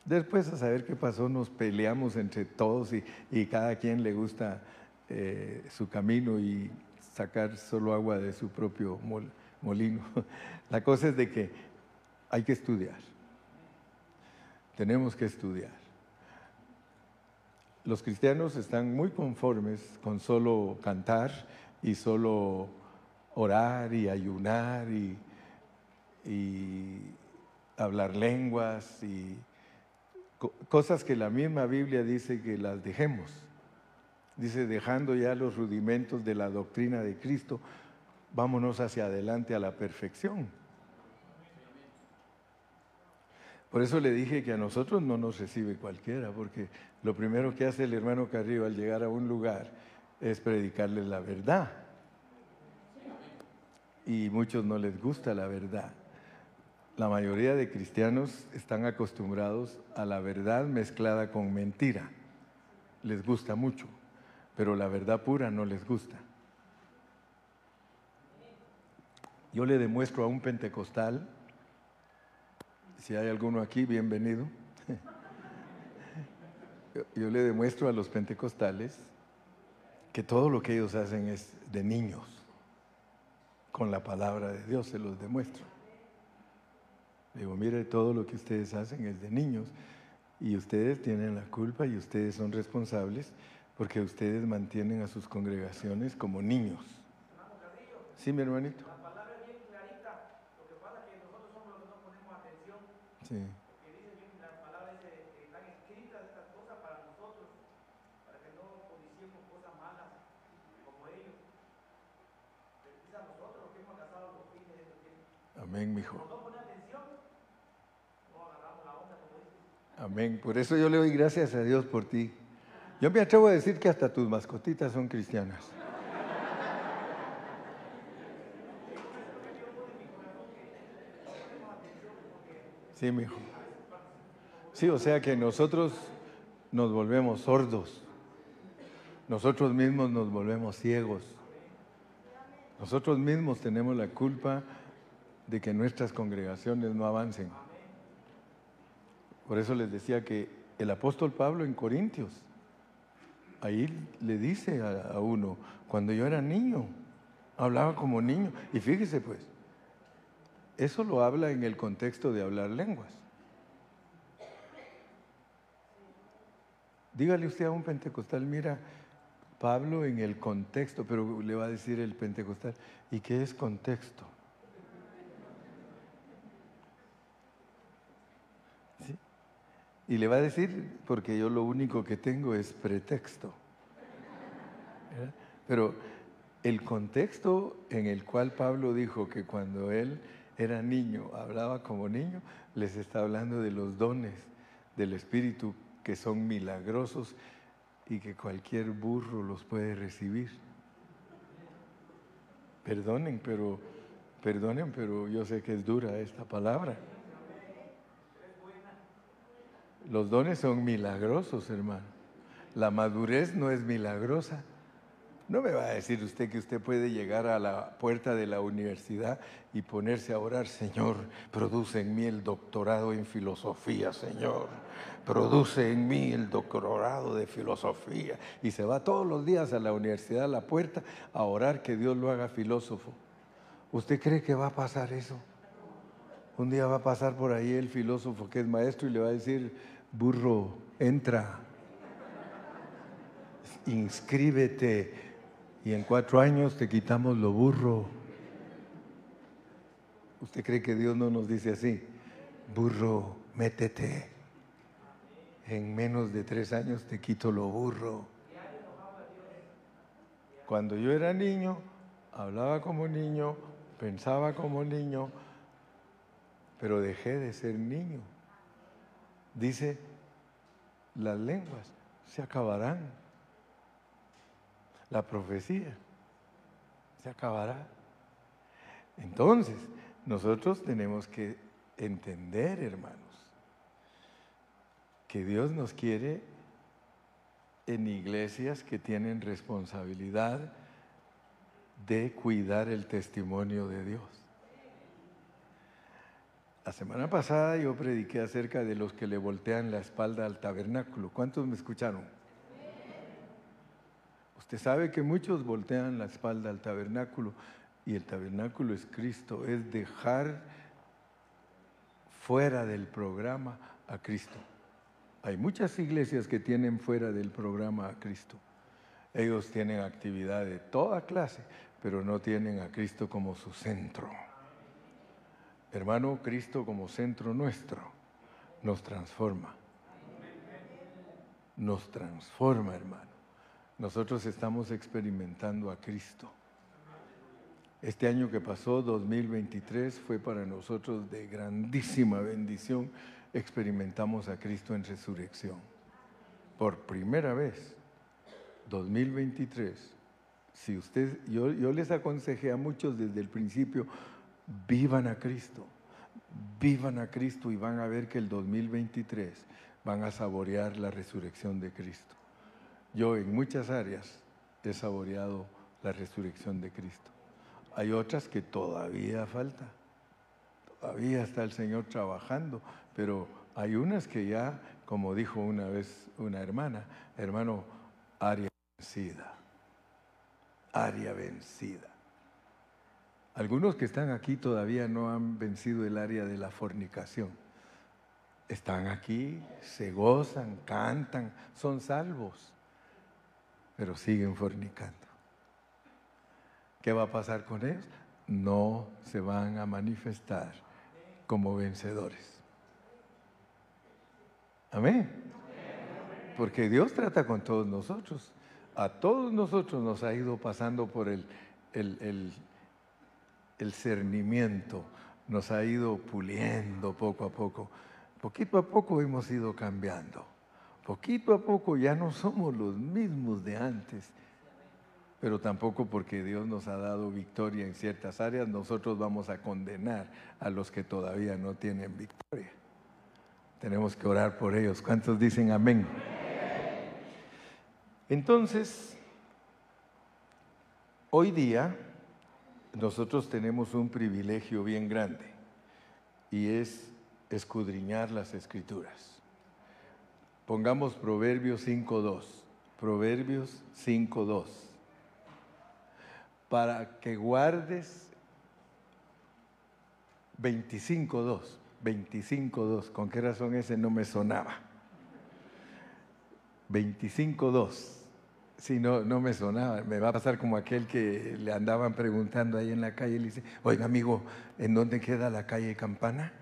[SPEAKER 1] Después, a saber qué pasó, nos peleamos entre todos y, cada quien le gusta eh, su camino y sacar solo agua de su propio molino. La cosa es de que hay que estudiar. Tenemos que estudiar. Los cristianos están muy conformes con solo cantar y solo orar y ayunar y, hablar lenguas y cosas que la misma Biblia dice que las dejemos. Dice, dejando ya los rudimentos de la doctrina de Cristo, vámonos hacia adelante a la perfección. Por eso le dije que a nosotros no nos recibe cualquiera, porque lo primero que hace el hermano Carrillo al llegar a un lugar es predicarles la verdad. Y muchos no les gusta la verdad. La mayoría de cristianos están acostumbrados a la verdad mezclada con mentira. Les gusta mucho, pero la verdad pura no les gusta. Yo le demuestro a un pentecostal, si hay alguno aquí, bienvenido. Yo le demuestro a los pentecostales que todo lo que ellos hacen es de niños. Con la palabra de Dios se los demuestro. Digo, mire, todo lo que ustedes hacen es de niños y ustedes tienen la culpa y ustedes son responsables porque ustedes mantienen a sus congregaciones como niños. Sí, mi hermanito. Sí. Porque dice bien las palabras que están escritas estas cosas para nosotros, para que no codiciemos cosas malas como ellos. Dice a nosotros que hemos alcanzado los fines de estos tiempos. Amén, mijo. No pone atención, no agarramos la onda como dice. Amén. Por eso yo le doy gracias a Dios por ti. Yo me atrevo a decir que hasta tus mascotitas son cristianas. Sí, hijo. Sí, o sea que nosotros nos volvemos sordos. Nosotros mismos nos volvemos ciegos. Nosotros mismos tenemos la culpa de que nuestras congregaciones no avancen. Por eso les decía que el apóstol Pablo en Corintios, ahí le dice a, uno, cuando yo era niño, hablaba como niño. Y fíjese pues, eso lo habla en el contexto de hablar lenguas. Dígale usted a un pentecostal, mira, Pablo en el contexto, pero le va a decir el pentecostal, ¿y qué es contexto? Y le va a decir, porque yo lo único que tengo es pretexto. Pero el contexto en el cual Pablo dijo que cuando él era niño, hablaba como niño, les está hablando de los dones del Espíritu que son milagrosos y que cualquier burro los puede recibir. Perdonen, pero perdonen, pero yo sé que es dura esta palabra. Los dones son milagrosos, hermano. La madurez no es milagrosa. No me va a decir usted que usted puede llegar a la puerta de la universidad y ponerse a orar, Señor, produce en mí el doctorado en filosofía, Señor. Produce en mí el doctorado de filosofía. Y se va todos los días a la universidad, a la puerta, a orar que Dios lo haga filósofo. ¿Usted cree que va a pasar eso? Un día va a pasar por ahí el filósofo que es maestro y le va a decir, burro, entra, inscríbete y en cuatro años te quitamos lo burro. ¿Usted cree que Dios no nos dice así? Burro, métete. En menos de tres años te quito lo burro. Cuando yo era niño, hablaba como niño, pensaba como niño, pero dejé de ser niño. Dice, las lenguas se acabarán. La profecía se acabará. Entonces, nosotros tenemos que entender, hermanos, que Dios nos quiere en iglesias que tienen responsabilidad de cuidar el testimonio de Dios. La semana pasada yo prediqué acerca de los que le voltean la espalda al tabernáculo. ¿Cuántos me escucharon? Usted sabe que muchos voltean la espalda al tabernáculo y el tabernáculo es Cristo, es dejar fuera del programa a Cristo. Hay muchas iglesias que tienen fuera del programa a Cristo. Ellos tienen actividad de toda clase, pero no tienen a Cristo como su centro. Hermano, Cristo como centro nuestro nos transforma. Nos transforma, hermano. Nosotros estamos experimentando a Cristo. Este año que pasó, 2023, fue para nosotros de grandísima bendición. Experimentamos a Cristo en resurrección. Por primera vez, 2023. Si usted, yo, yo les aconsejé a muchos desde el principio, vivan a Cristo, vivan a Cristo y van a ver que el 2023 van a saborear la resurrección de Cristo. Yo en muchas áreas he saboreado la resurrección de Cristo. Hay otras que todavía falta. Todavía está el Señor trabajando, pero hay unas que ya, como dijo una vez una hermana, hermano, área vencida. Área vencida. Algunos que están aquí todavía no han vencido el área de la fornicación. Están aquí, se gozan, cantan, son salvos, pero siguen fornicando. ¿Qué va a pasar con ellos? No se van a manifestar como vencedores. Amén. Porque Dios trata con todos nosotros. A todos nosotros nos ha ido pasando por el, el el cernimiento nos ha ido puliendo poco a poco. Poquito a poco hemos ido cambiando. Poquito a poco ya no somos los mismos de antes. Pero tampoco porque Dios nos ha dado victoria en ciertas áreas, nosotros vamos a condenar a los que todavía no tienen victoria. Tenemos que orar por ellos. ¿Cuántos dicen amén? Entonces, hoy día nosotros tenemos un privilegio bien grande y es escudriñar las escrituras. Pongamos Proverbios 5.2. Proverbios 5.2. Para que guardes 25.2. 25.2. ¿Con qué razón ese no me sonaba? 25.2. Si no, no me sonaba. Me va a pasar como aquel que le andaban preguntando ahí en la calle y le dice, oiga amigo, ¿en dónde queda la calle Campana?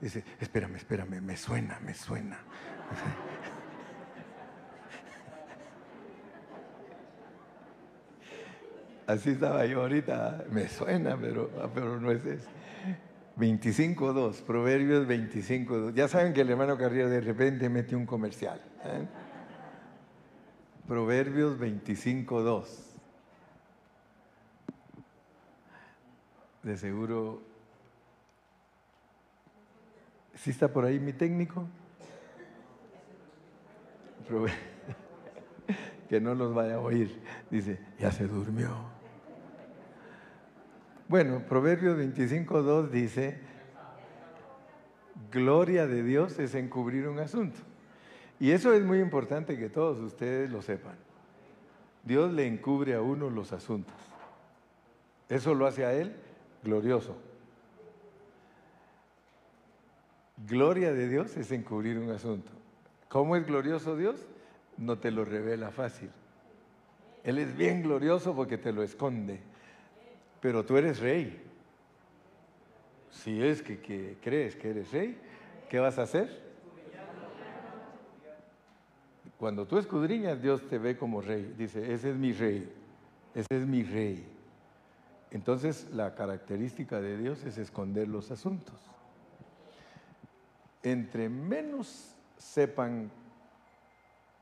[SPEAKER 1] Dice, espérame, espérame, me suena, me suena. Así estaba yo ahorita, me suena, pero, pero no es eso. 25.2, Proverbios 25.2. Ya saben que el hermano Carrillo de repente mete un comercial. ¿eh? Proverbios 25.2. De seguro. ¿Sí está por ahí mi técnico? que no los vaya a oír. Dice, ya se durmió. Bueno, Proverbios 25.2 dice, gloria de Dios es encubrir un asunto. Y eso es muy importante que todos ustedes lo sepan. Dios le encubre a uno los asuntos. Eso lo hace a él glorioso. Gloria de Dios es encubrir un asunto. ¿Cómo es glorioso Dios? no te lo revela fácil. Él es bien glorioso porque te lo esconde. Pero tú eres rey. Si es que, crees que eres rey, ¿qué vas a hacer? Cuando tú escudriñas, Dios te ve como rey. Dice, ese es mi rey, ese es mi rey. Entonces la característica de Dios es esconder los asuntos. Entre menos sepan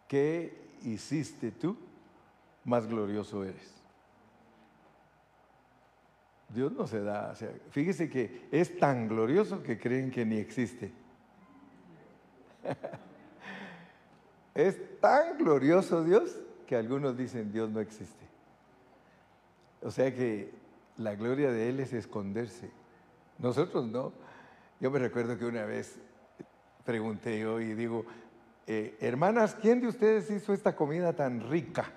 [SPEAKER 1] ¿qué hiciste tú? Más glorioso eres. Dios no se da, fíjese que es tan glorioso que creen que ni existe. es tan glorioso Dios que algunos dicen Dios no existe. O sea que la gloria de Él es esconderse. Nosotros no. Yo me recuerdo que una vez pregunté yo y digo, eh, hermanas, ¿quién de ustedes hizo esta comida tan rica?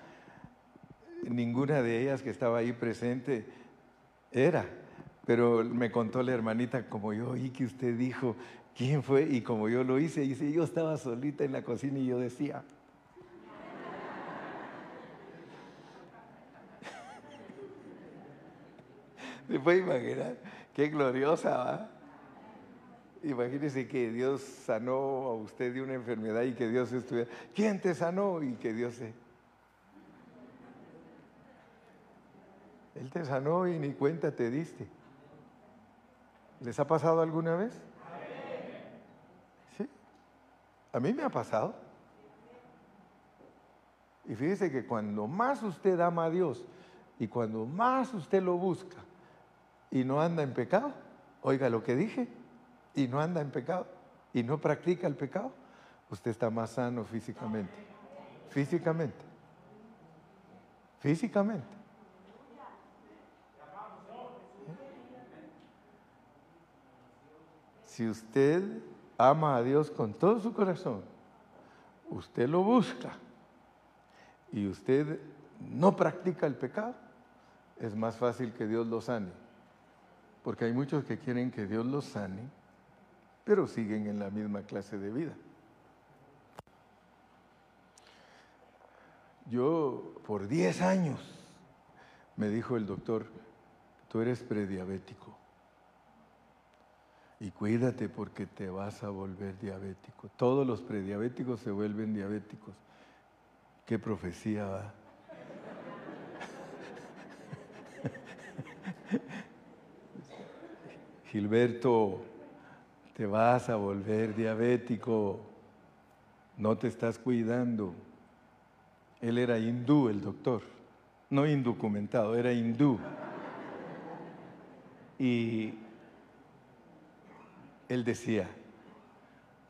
[SPEAKER 1] Ninguna de ellas que estaba ahí presente era, pero me contó la hermanita como yo oí que usted dijo quién fue y como yo lo hice, dice, yo estaba solita en la cocina y yo decía, ¿Se puede imaginar? Qué gloriosa, ¿va? Imagínese que Dios sanó a usted de una enfermedad y que Dios estuviera. ¿Quién te sanó? Y que Dios se. Él te sanó y ni cuenta te diste. ¿Les ha pasado alguna vez? Sí. A mí me ha pasado. Y fíjese que cuando más usted ama a Dios y cuando más usted lo busca y no anda en pecado, oiga lo que dije y no anda en pecado y no practica el pecado, usted está más sano físicamente. Físicamente. Físicamente. Si usted ama a Dios con todo su corazón, usted lo busca y usted no practica el pecado, es más fácil que Dios lo sane. Porque hay muchos que quieren que Dios los sane pero siguen en la misma clase de vida. Yo por 10 años me dijo el doctor, tú eres prediabético y cuídate porque te vas a volver diabético. Todos los prediabéticos se vuelven diabéticos. ¿Qué profecía va? Gilberto, te vas a volver diabético, no te estás cuidando. Él era hindú, el doctor, no indocumentado, era hindú. Y él decía,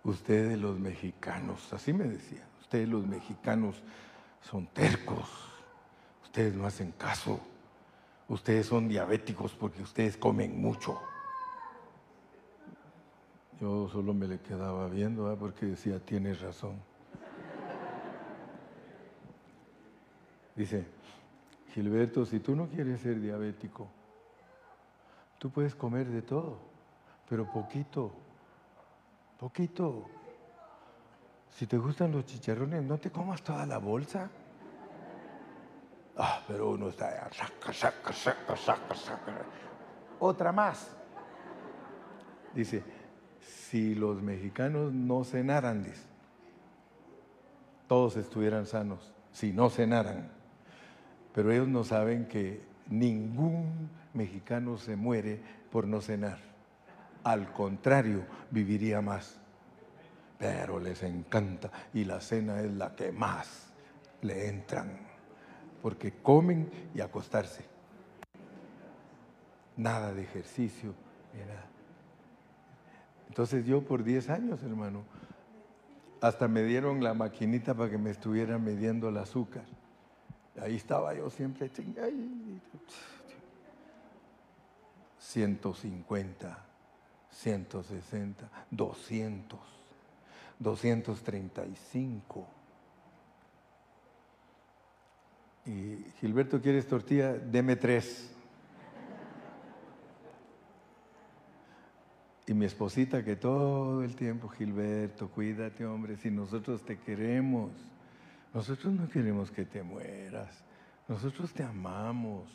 [SPEAKER 1] ustedes los mexicanos, así me decía, ustedes los mexicanos son tercos, ustedes no hacen caso, ustedes son diabéticos porque ustedes comen mucho. Yo solo me le quedaba viendo porque decía, tienes razón. Dice, Gilberto, si tú no quieres ser diabético, tú puedes comer de todo pero poquito, poquito. Si te gustan los chicharrones, no te comas toda la bolsa. Ah, pero uno está, saca, saca, saca, saca, saca. Otra más. Dice, si los mexicanos no cenaran, todos estuvieran sanos, si no cenaran. Pero ellos no saben que ningún mexicano se muere por no cenar. Al contrario, viviría más. Pero les encanta y la cena es la que más le entran, porque comen y acostarse. Nada de ejercicio, nada. Entonces yo por 10 años, hermano, hasta me dieron la maquinita para que me estuvieran midiendo el azúcar. Ahí estaba yo siempre, 150, 160, 200, 235. Y Gilberto, ¿quieres tortilla? Deme tres. Y mi esposita que todo el tiempo, Gilberto, cuídate hombre, si nosotros te queremos, nosotros no queremos que te mueras, nosotros te amamos.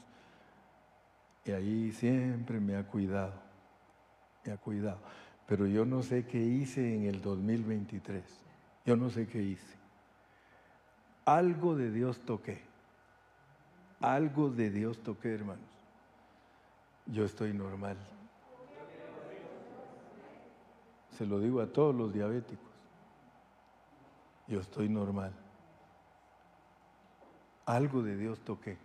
[SPEAKER 1] Y ahí siempre me ha cuidado, ha cuidado. Pero yo no sé qué hice en el 2023, yo no sé qué hice. Algo de Dios toqué, algo de Dios toqué, hermanos. Yo estoy normal. Se lo digo a todos los diabéticos. Yo estoy normal. Algo de Dios toqué.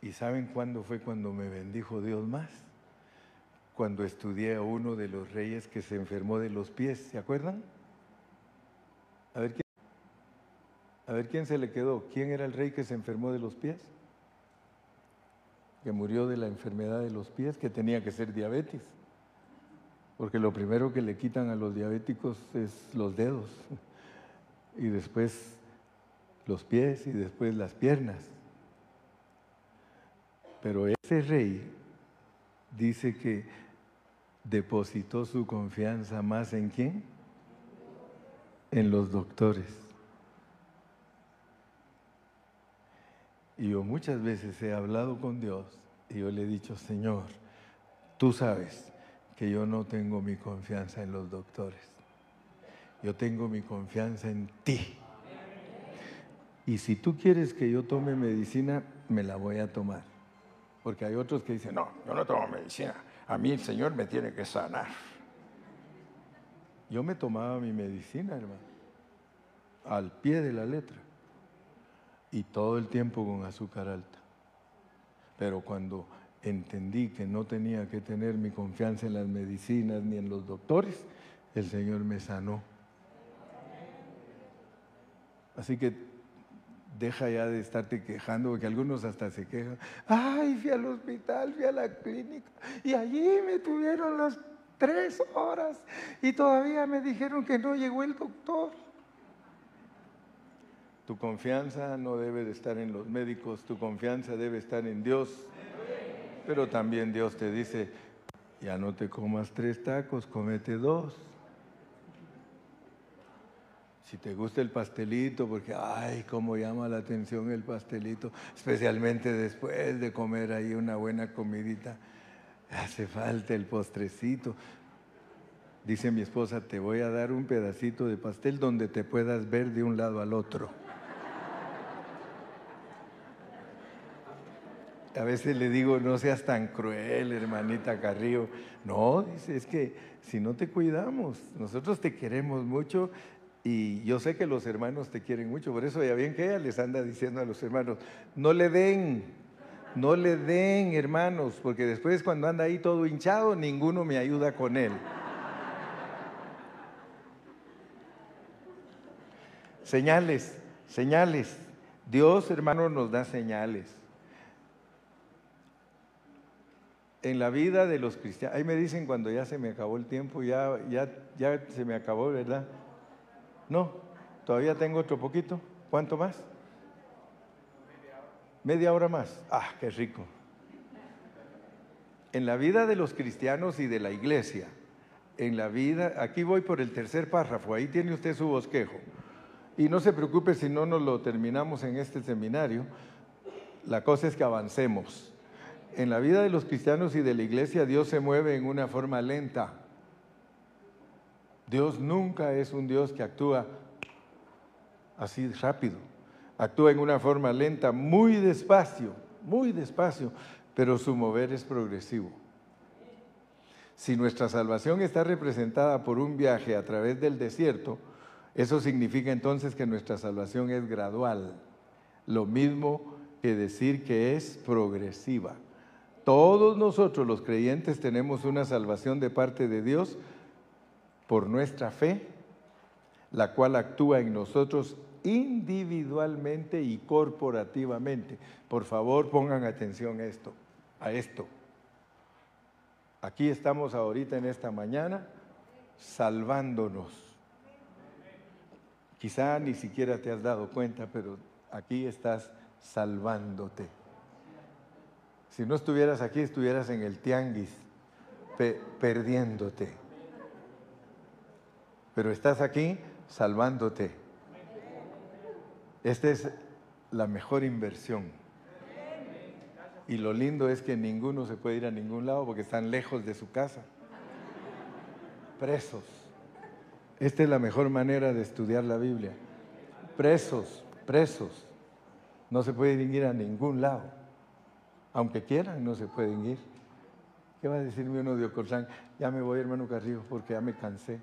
[SPEAKER 1] ¿Y saben cuándo fue cuando me bendijo Dios más? Cuando estudié a uno de los reyes que se enfermó de los pies, ¿se acuerdan? A ver quién, se le quedó. ¿Quién era el rey que se enfermó de los pies? Que murió de la enfermedad de los pies, que tenía que ser diabetes porque lo primero que le quitan a los diabéticos es los dedos, y después los pies y después las piernas. Pero ese rey dice que depositó su confianza más en quién? En los doctores. Y yo muchas veces he hablado con Dios y yo le he dicho, Señor, tú sabes que yo no tengo mi confianza en los doctores. Yo tengo mi confianza en ti. Y si tú quieres que yo tome medicina, me la voy a tomar. Porque hay otros que dicen, no, yo no tomo medicina. A mí el Señor me tiene que sanar. Yo me tomaba mi medicina, hermano, al pie de la letra. Y todo el tiempo con azúcar alta. Pero cuando entendí que no tenía que tener mi confianza en las medicinas ni en los doctores, el Señor me sanó. Así que deja ya de estarte quejando, porque algunos hasta se quejan. Ay, fui al hospital, fui a la clínica y allí me tuvieron las tres horas y todavía me dijeron que no llegó el doctor. Tu confianza no debe de estar en los médicos, tu confianza debe estar en Dios. Pero también Dios te dice, ya no te comas tres tacos, comete dos. Si te gusta el pastelito, porque, ay, cómo llama la atención el pastelito, especialmente después de comer ahí una buena comidita, hace falta el postrecito. Dice mi esposa, te voy a dar un pedacito de pastel donde te puedas ver de un lado al otro. A veces le digo, no seas tan cruel, hermanita Carrillo. No, dice, es que si no te cuidamos, nosotros te queremos mucho y yo sé que los hermanos te quieren mucho, por eso ya bien que ella les anda diciendo a los hermanos, no le den, no le den, hermanos, porque después cuando anda ahí todo hinchado, ninguno me ayuda con él. Señales, señales. Dios, hermano, nos da señales. en la vida de los cristianos. Ahí me dicen cuando ya se me acabó el tiempo, ya, ya, ya se me acabó, ¿verdad? No, todavía tengo otro poquito. ¿Cuánto más? Media hora más. Ah, qué rico. En la vida de los cristianos y de la iglesia, en la vida, aquí voy por el tercer párrafo, ahí tiene usted su bosquejo. Y no se preocupe si no nos lo terminamos en este seminario, la cosa es que avancemos. En la vida de los cristianos y de la iglesia Dios se mueve en una forma lenta. Dios nunca es un Dios que actúa así rápido. Actúa en una forma lenta, muy despacio, muy despacio, pero su mover es progresivo. Si nuestra salvación está representada por un viaje a través del desierto, eso significa entonces que nuestra salvación es gradual. Lo mismo que decir que es progresiva. Todos nosotros los creyentes tenemos una salvación de parte de Dios por nuestra fe, la cual actúa en nosotros individualmente y corporativamente. Por favor, pongan atención a esto, a esto. Aquí estamos ahorita en esta mañana salvándonos. Quizá ni siquiera te has dado cuenta, pero aquí estás salvándote. Si no estuvieras aquí, estuvieras en el tianguis, perdiéndote. Pero estás aquí salvándote. Esta es la mejor inversión. Y lo lindo es que ninguno se puede ir a ningún lado porque están lejos de su casa. Presos. Esta es la mejor manera de estudiar la Biblia. Presos, presos. No se pueden ir a ningún lado. Aunque quieran, no se pueden ir. ¿Qué va a decirme uno de Ocotlán? Ya me voy, hermano Carrillo, porque ya me cansé.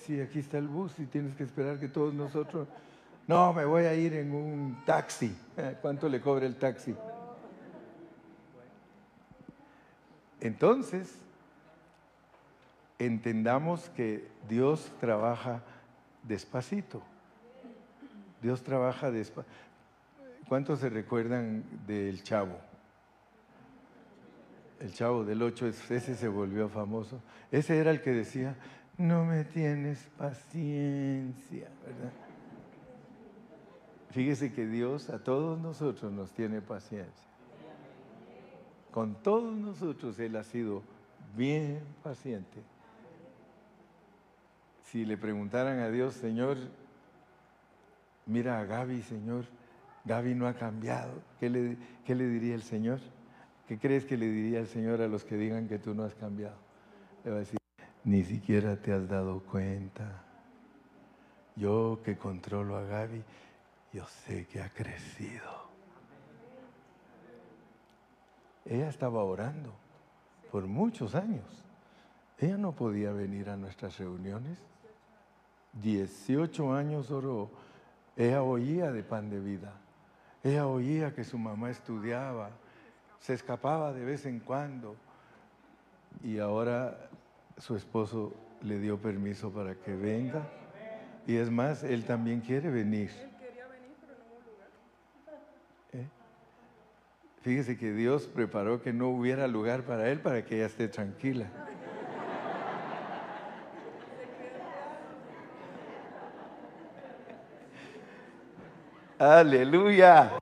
[SPEAKER 1] Si aquí está el bus y tienes que esperar que todos nosotros... No, me voy a ir en un taxi. ¿Cuánto le cobra el taxi? Entonces, entendamos que Dios trabaja despacito. Dios trabaja despacito. ¿Cuántos se recuerdan del chavo? El chavo del 8, ese se volvió famoso. Ese era el que decía, no me tienes paciencia, ¿verdad? Fíjese que Dios a todos nosotros nos tiene paciencia. Con todos nosotros Él ha sido bien paciente. Si le preguntaran a Dios, Señor, mira a Gaby, Señor, Gaby no ha cambiado, ¿qué le, qué le diría el Señor? ¿Qué crees que le diría el Señor a los que digan que tú no has cambiado? Le va a decir, ni siquiera te has dado cuenta. Yo que controlo a Gaby, yo sé que ha crecido. Ella estaba orando por muchos años. Ella no podía venir a nuestras reuniones. 18 años oró. Ella oía de pan de vida. Ella oía que su mamá estudiaba. Se escapaba de vez en cuando. Y ahora su esposo le dio permiso para que venga. Y es más, él también quiere venir. ¿Eh? Fíjese que Dios preparó que no hubiera lugar para él para que ella esté tranquila. Aleluya.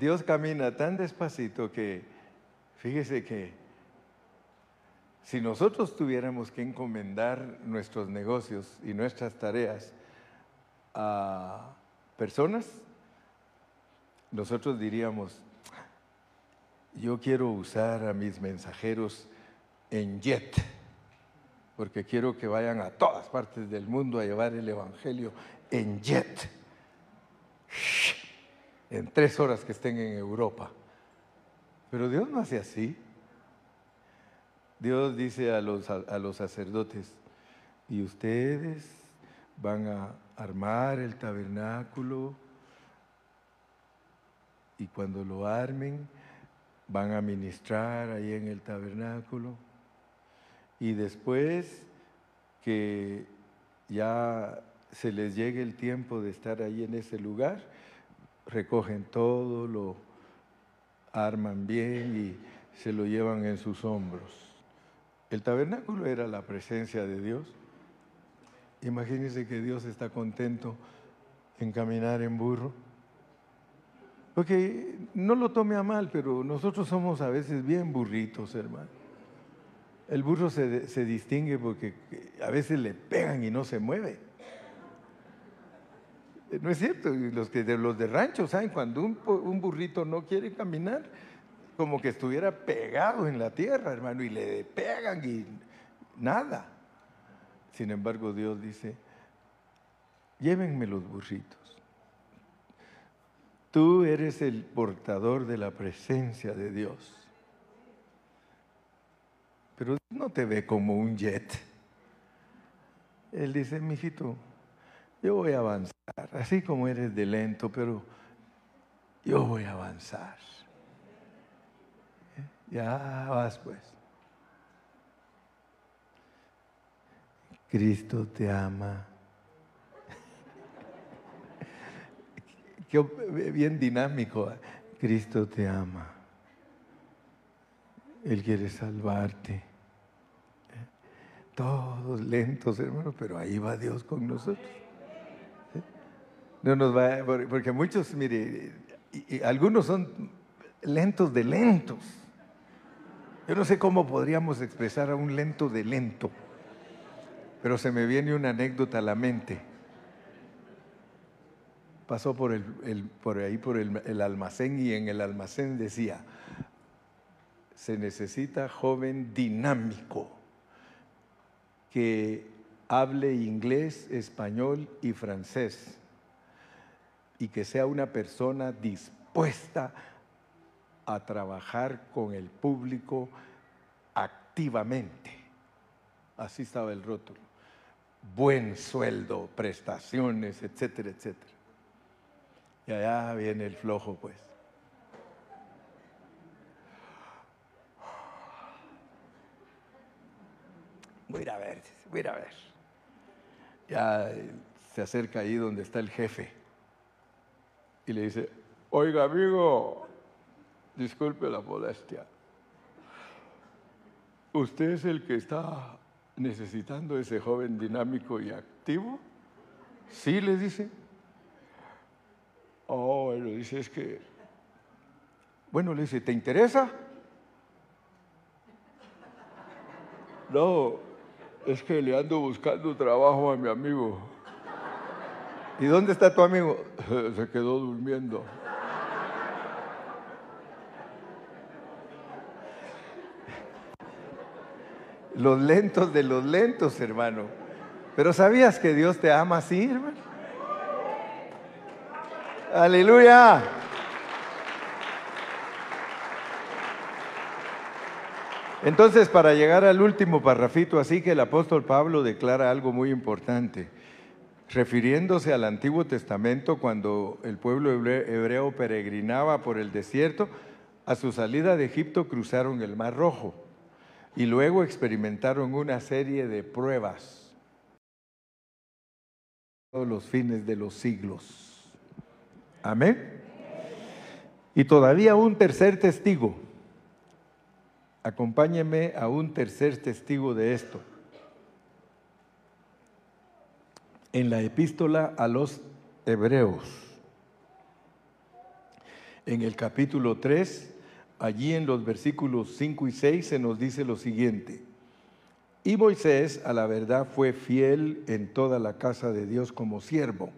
[SPEAKER 1] Dios camina tan despacito que, fíjese que si nosotros tuviéramos que encomendar nuestros negocios y nuestras tareas a personas, nosotros diríamos, yo quiero usar a mis mensajeros en jet, porque quiero que vayan a todas partes del mundo a llevar el Evangelio en jet en tres horas que estén en Europa. Pero Dios no hace así. Dios dice a los, a, los sacerdotes, y ustedes van a armar el tabernáculo y cuando lo armen van a ministrar ahí en el tabernáculo y después que ya se les llegue el tiempo de estar ahí en ese lugar, recogen todo, lo arman bien y se lo llevan en sus hombros. El tabernáculo era la presencia de Dios. Imagínense que Dios está contento en caminar en burro. Porque no lo tome a mal, pero nosotros somos a veces bien burritos, hermano. El burro se, se distingue porque a veces le pegan y no se mueve. No es cierto, los, que de, los de rancho, ¿saben? Cuando un, burrito no quiere caminar, como que estuviera pegado en la tierra, hermano, y le pegan y nada. Sin embargo, Dios dice, llévenme los burritos. Tú eres el portador de la presencia de Dios. Pero no te ve como un jet. Él dice, mijito, yo voy a avanzar, así como eres de lento, pero yo voy a avanzar. Ya vas pues. Cristo te ama. Qué bien dinámico. Cristo te ama. Él quiere salvarte. Todos lentos, hermano, pero ahí va Dios con nosotros. No nos va, porque muchos, mire, algunos son lentos de lentos. Yo no sé cómo podríamos expresar a un lento de lento, pero se me viene una anécdota a la mente. Pasó por, el, por ahí por el almacén y en el almacén decía, se necesita joven dinámico que hable inglés, español y francés y que sea una persona dispuesta a trabajar con el público activamente. Así estaba el rótulo. Buen sueldo, prestaciones, etcétera, etcétera. Y allá viene el flojo, pues. Voy a ver, voy a ver. Ya se acerca ahí donde está el jefe y le dice, oiga amigo, disculpe la molestia. ¿Usted es el que está necesitando ese joven dinámico y activo? Sí, le dice. Oh, bueno, dice, es que, bueno, le dice, ¿te interesa? No, es que le ando buscando trabajo a mi amigo. ¿Y dónde está tu amigo? Se quedó durmiendo. Los lentos de los lentos, hermano. Pero ¿sabías que Dios te ama así, hermano? Aleluya. Entonces, para llegar al último parrafito, así que el apóstol Pablo declara algo muy importante refiriéndose al Antiguo Testamento cuando el pueblo hebreo peregrinaba por el desierto, a su salida de Egipto cruzaron el Mar Rojo y luego experimentaron una serie de pruebas todos los fines de los siglos. Amén. Y todavía un tercer testigo. Acompáñeme a un tercer testigo de esto. En la epístola a los hebreos. En el capítulo 3, allí en los versículos 5 y 6 se nos dice lo siguiente. Y Moisés a la verdad fue fiel en toda la casa de Dios como siervo.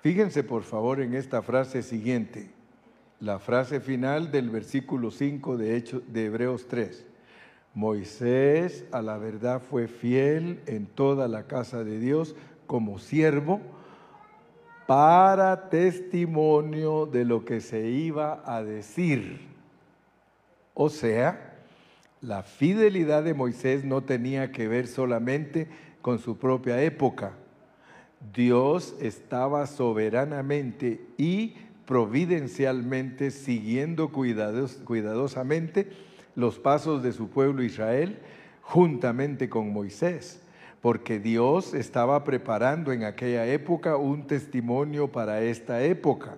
[SPEAKER 1] Fíjense por favor en esta frase siguiente, la frase final del versículo 5 de, de Hebreos 3. Moisés a la verdad fue fiel en toda la casa de Dios como siervo para testimonio de lo que se iba a decir. O sea, la fidelidad de Moisés no tenía que ver solamente con su propia época. Dios estaba soberanamente y providencialmente siguiendo cuidadosamente los pasos de su pueblo Israel juntamente con Moisés, porque Dios estaba preparando en aquella época un testimonio para esta época.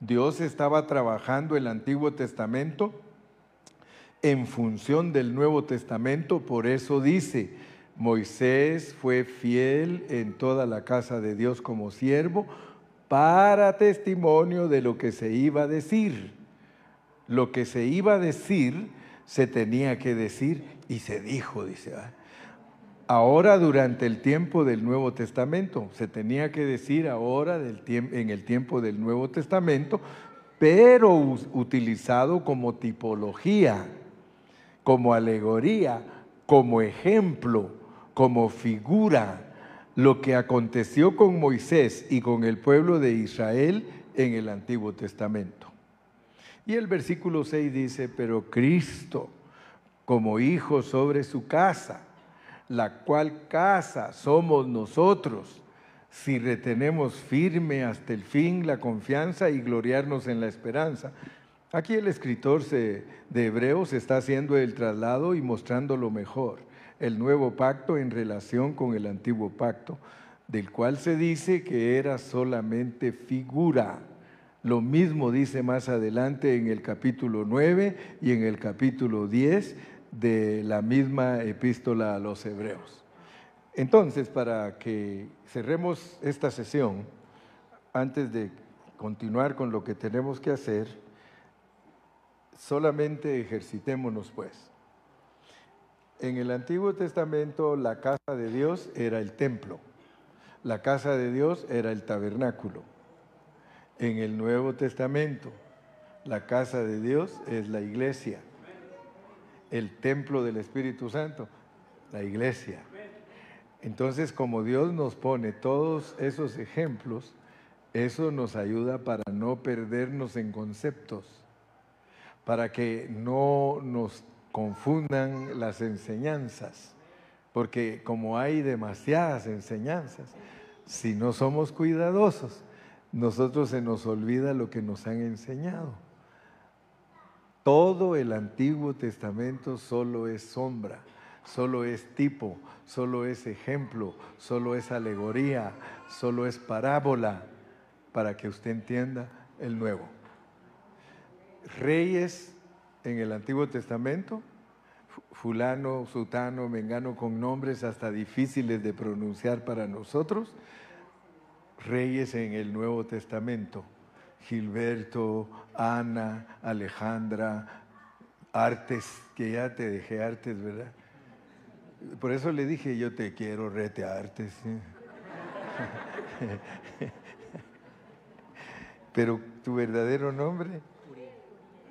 [SPEAKER 1] Dios estaba trabajando el Antiguo Testamento en función del Nuevo Testamento, por eso dice, Moisés fue fiel en toda la casa de Dios como siervo para testimonio de lo que se iba a decir. Lo que se iba a decir se tenía que decir y se dijo, dice. Ahora durante el tiempo del Nuevo Testamento, se tenía que decir ahora en el tiempo del Nuevo Testamento, pero utilizado como tipología, como alegoría, como ejemplo, como figura, lo que aconteció con Moisés y con el pueblo de Israel en el Antiguo Testamento. Y el versículo 6 dice, pero Cristo como hijo sobre su casa, la cual casa somos nosotros, si retenemos firme hasta el fin la confianza y gloriarnos en la esperanza. Aquí el escritor de Hebreos está haciendo el traslado y mostrando lo mejor, el nuevo pacto en relación con el antiguo pacto, del cual se dice que era solamente figura. Lo mismo dice más adelante en el capítulo 9 y en el capítulo 10 de la misma epístola a los hebreos. Entonces, para que cerremos esta sesión, antes de continuar con lo que tenemos que hacer, solamente ejercitémonos pues. En el Antiguo Testamento la casa de Dios era el templo, la casa de Dios era el tabernáculo. En el Nuevo Testamento la casa de Dios es la iglesia, el templo del Espíritu Santo, la iglesia. Entonces, como Dios nos pone todos esos ejemplos, eso nos ayuda para no perdernos en conceptos, para que no nos confundan las enseñanzas, porque como hay demasiadas enseñanzas, si no somos cuidadosos, nosotros se nos olvida lo que nos han enseñado. Todo el Antiguo Testamento solo es sombra solo es tipo, solo es ejemplo, solo es alegoría, solo es parábola, para que usted entienda el nuevo. Reyes en el Antiguo Testamento, fulano, sutano, mengano, con nombres hasta difíciles de pronunciar para nosotros, reyes en el Nuevo Testamento, Gilberto, Ana, Alejandra, Artes, que ya te dejé Artes, ¿verdad? Por eso le dije, yo te quiero retearte. Pero tu verdadero nombre,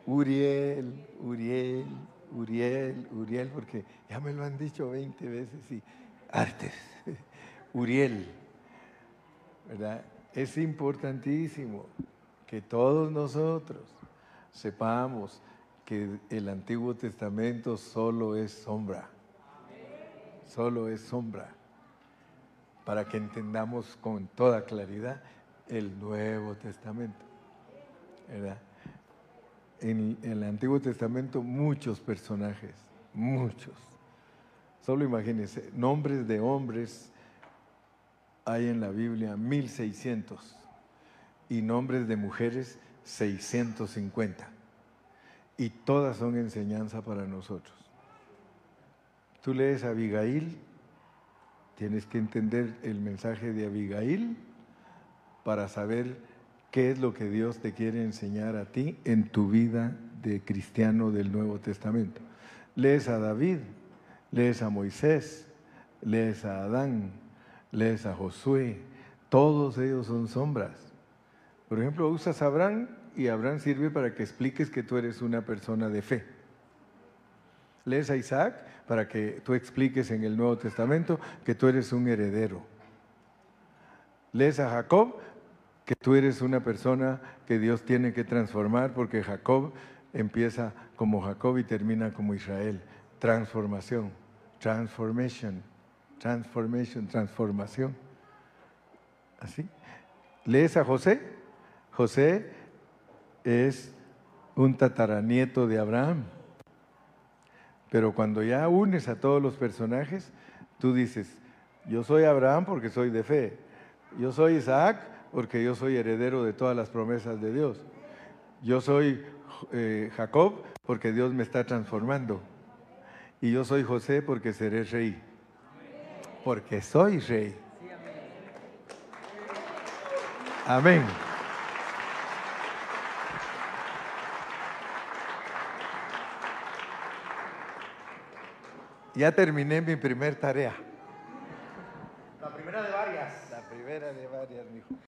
[SPEAKER 1] Uriel, Uriel, Uriel, Uriel, porque ya me lo han dicho 20 veces y artes, Uriel, Es importantísimo que todos nosotros sepamos que el Antiguo Testamento solo es sombra solo es sombra, para que entendamos con toda claridad el Nuevo Testamento. En, el Antiguo Testamento muchos personajes, muchos. Solo imagínense, nombres de hombres hay en la Biblia 1600 y nombres de mujeres 650. Y todas son enseñanza para nosotros. Tú lees Abigail, tienes que entender el mensaje de Abigail para saber qué es lo que Dios te quiere enseñar a ti en tu vida de cristiano del Nuevo Testamento. Lees a David, lees a Moisés, lees a Adán, lees a Josué, todos ellos son sombras. Por ejemplo, usas a Abraham y Abraham sirve para que expliques que tú eres una persona de fe. Lees a Isaac para que tú expliques en el Nuevo Testamento que tú eres un heredero. Lees a Jacob que tú eres una persona que Dios tiene que transformar porque Jacob empieza como Jacob y termina como Israel. Transformación, transformation, transformation, transformación. ¿Así? Lees a José. José es un tataranieto de Abraham. Pero cuando ya unes a todos los personajes, tú dices, yo soy Abraham porque soy de fe, yo soy Isaac porque yo soy heredero de todas las promesas de Dios, yo soy eh, Jacob porque Dios me está transformando. Y yo soy José porque seré rey. Porque soy rey. Amén. Ya terminé mi primer tarea.
[SPEAKER 2] La primera de varias.
[SPEAKER 1] La primera de varias, mijo.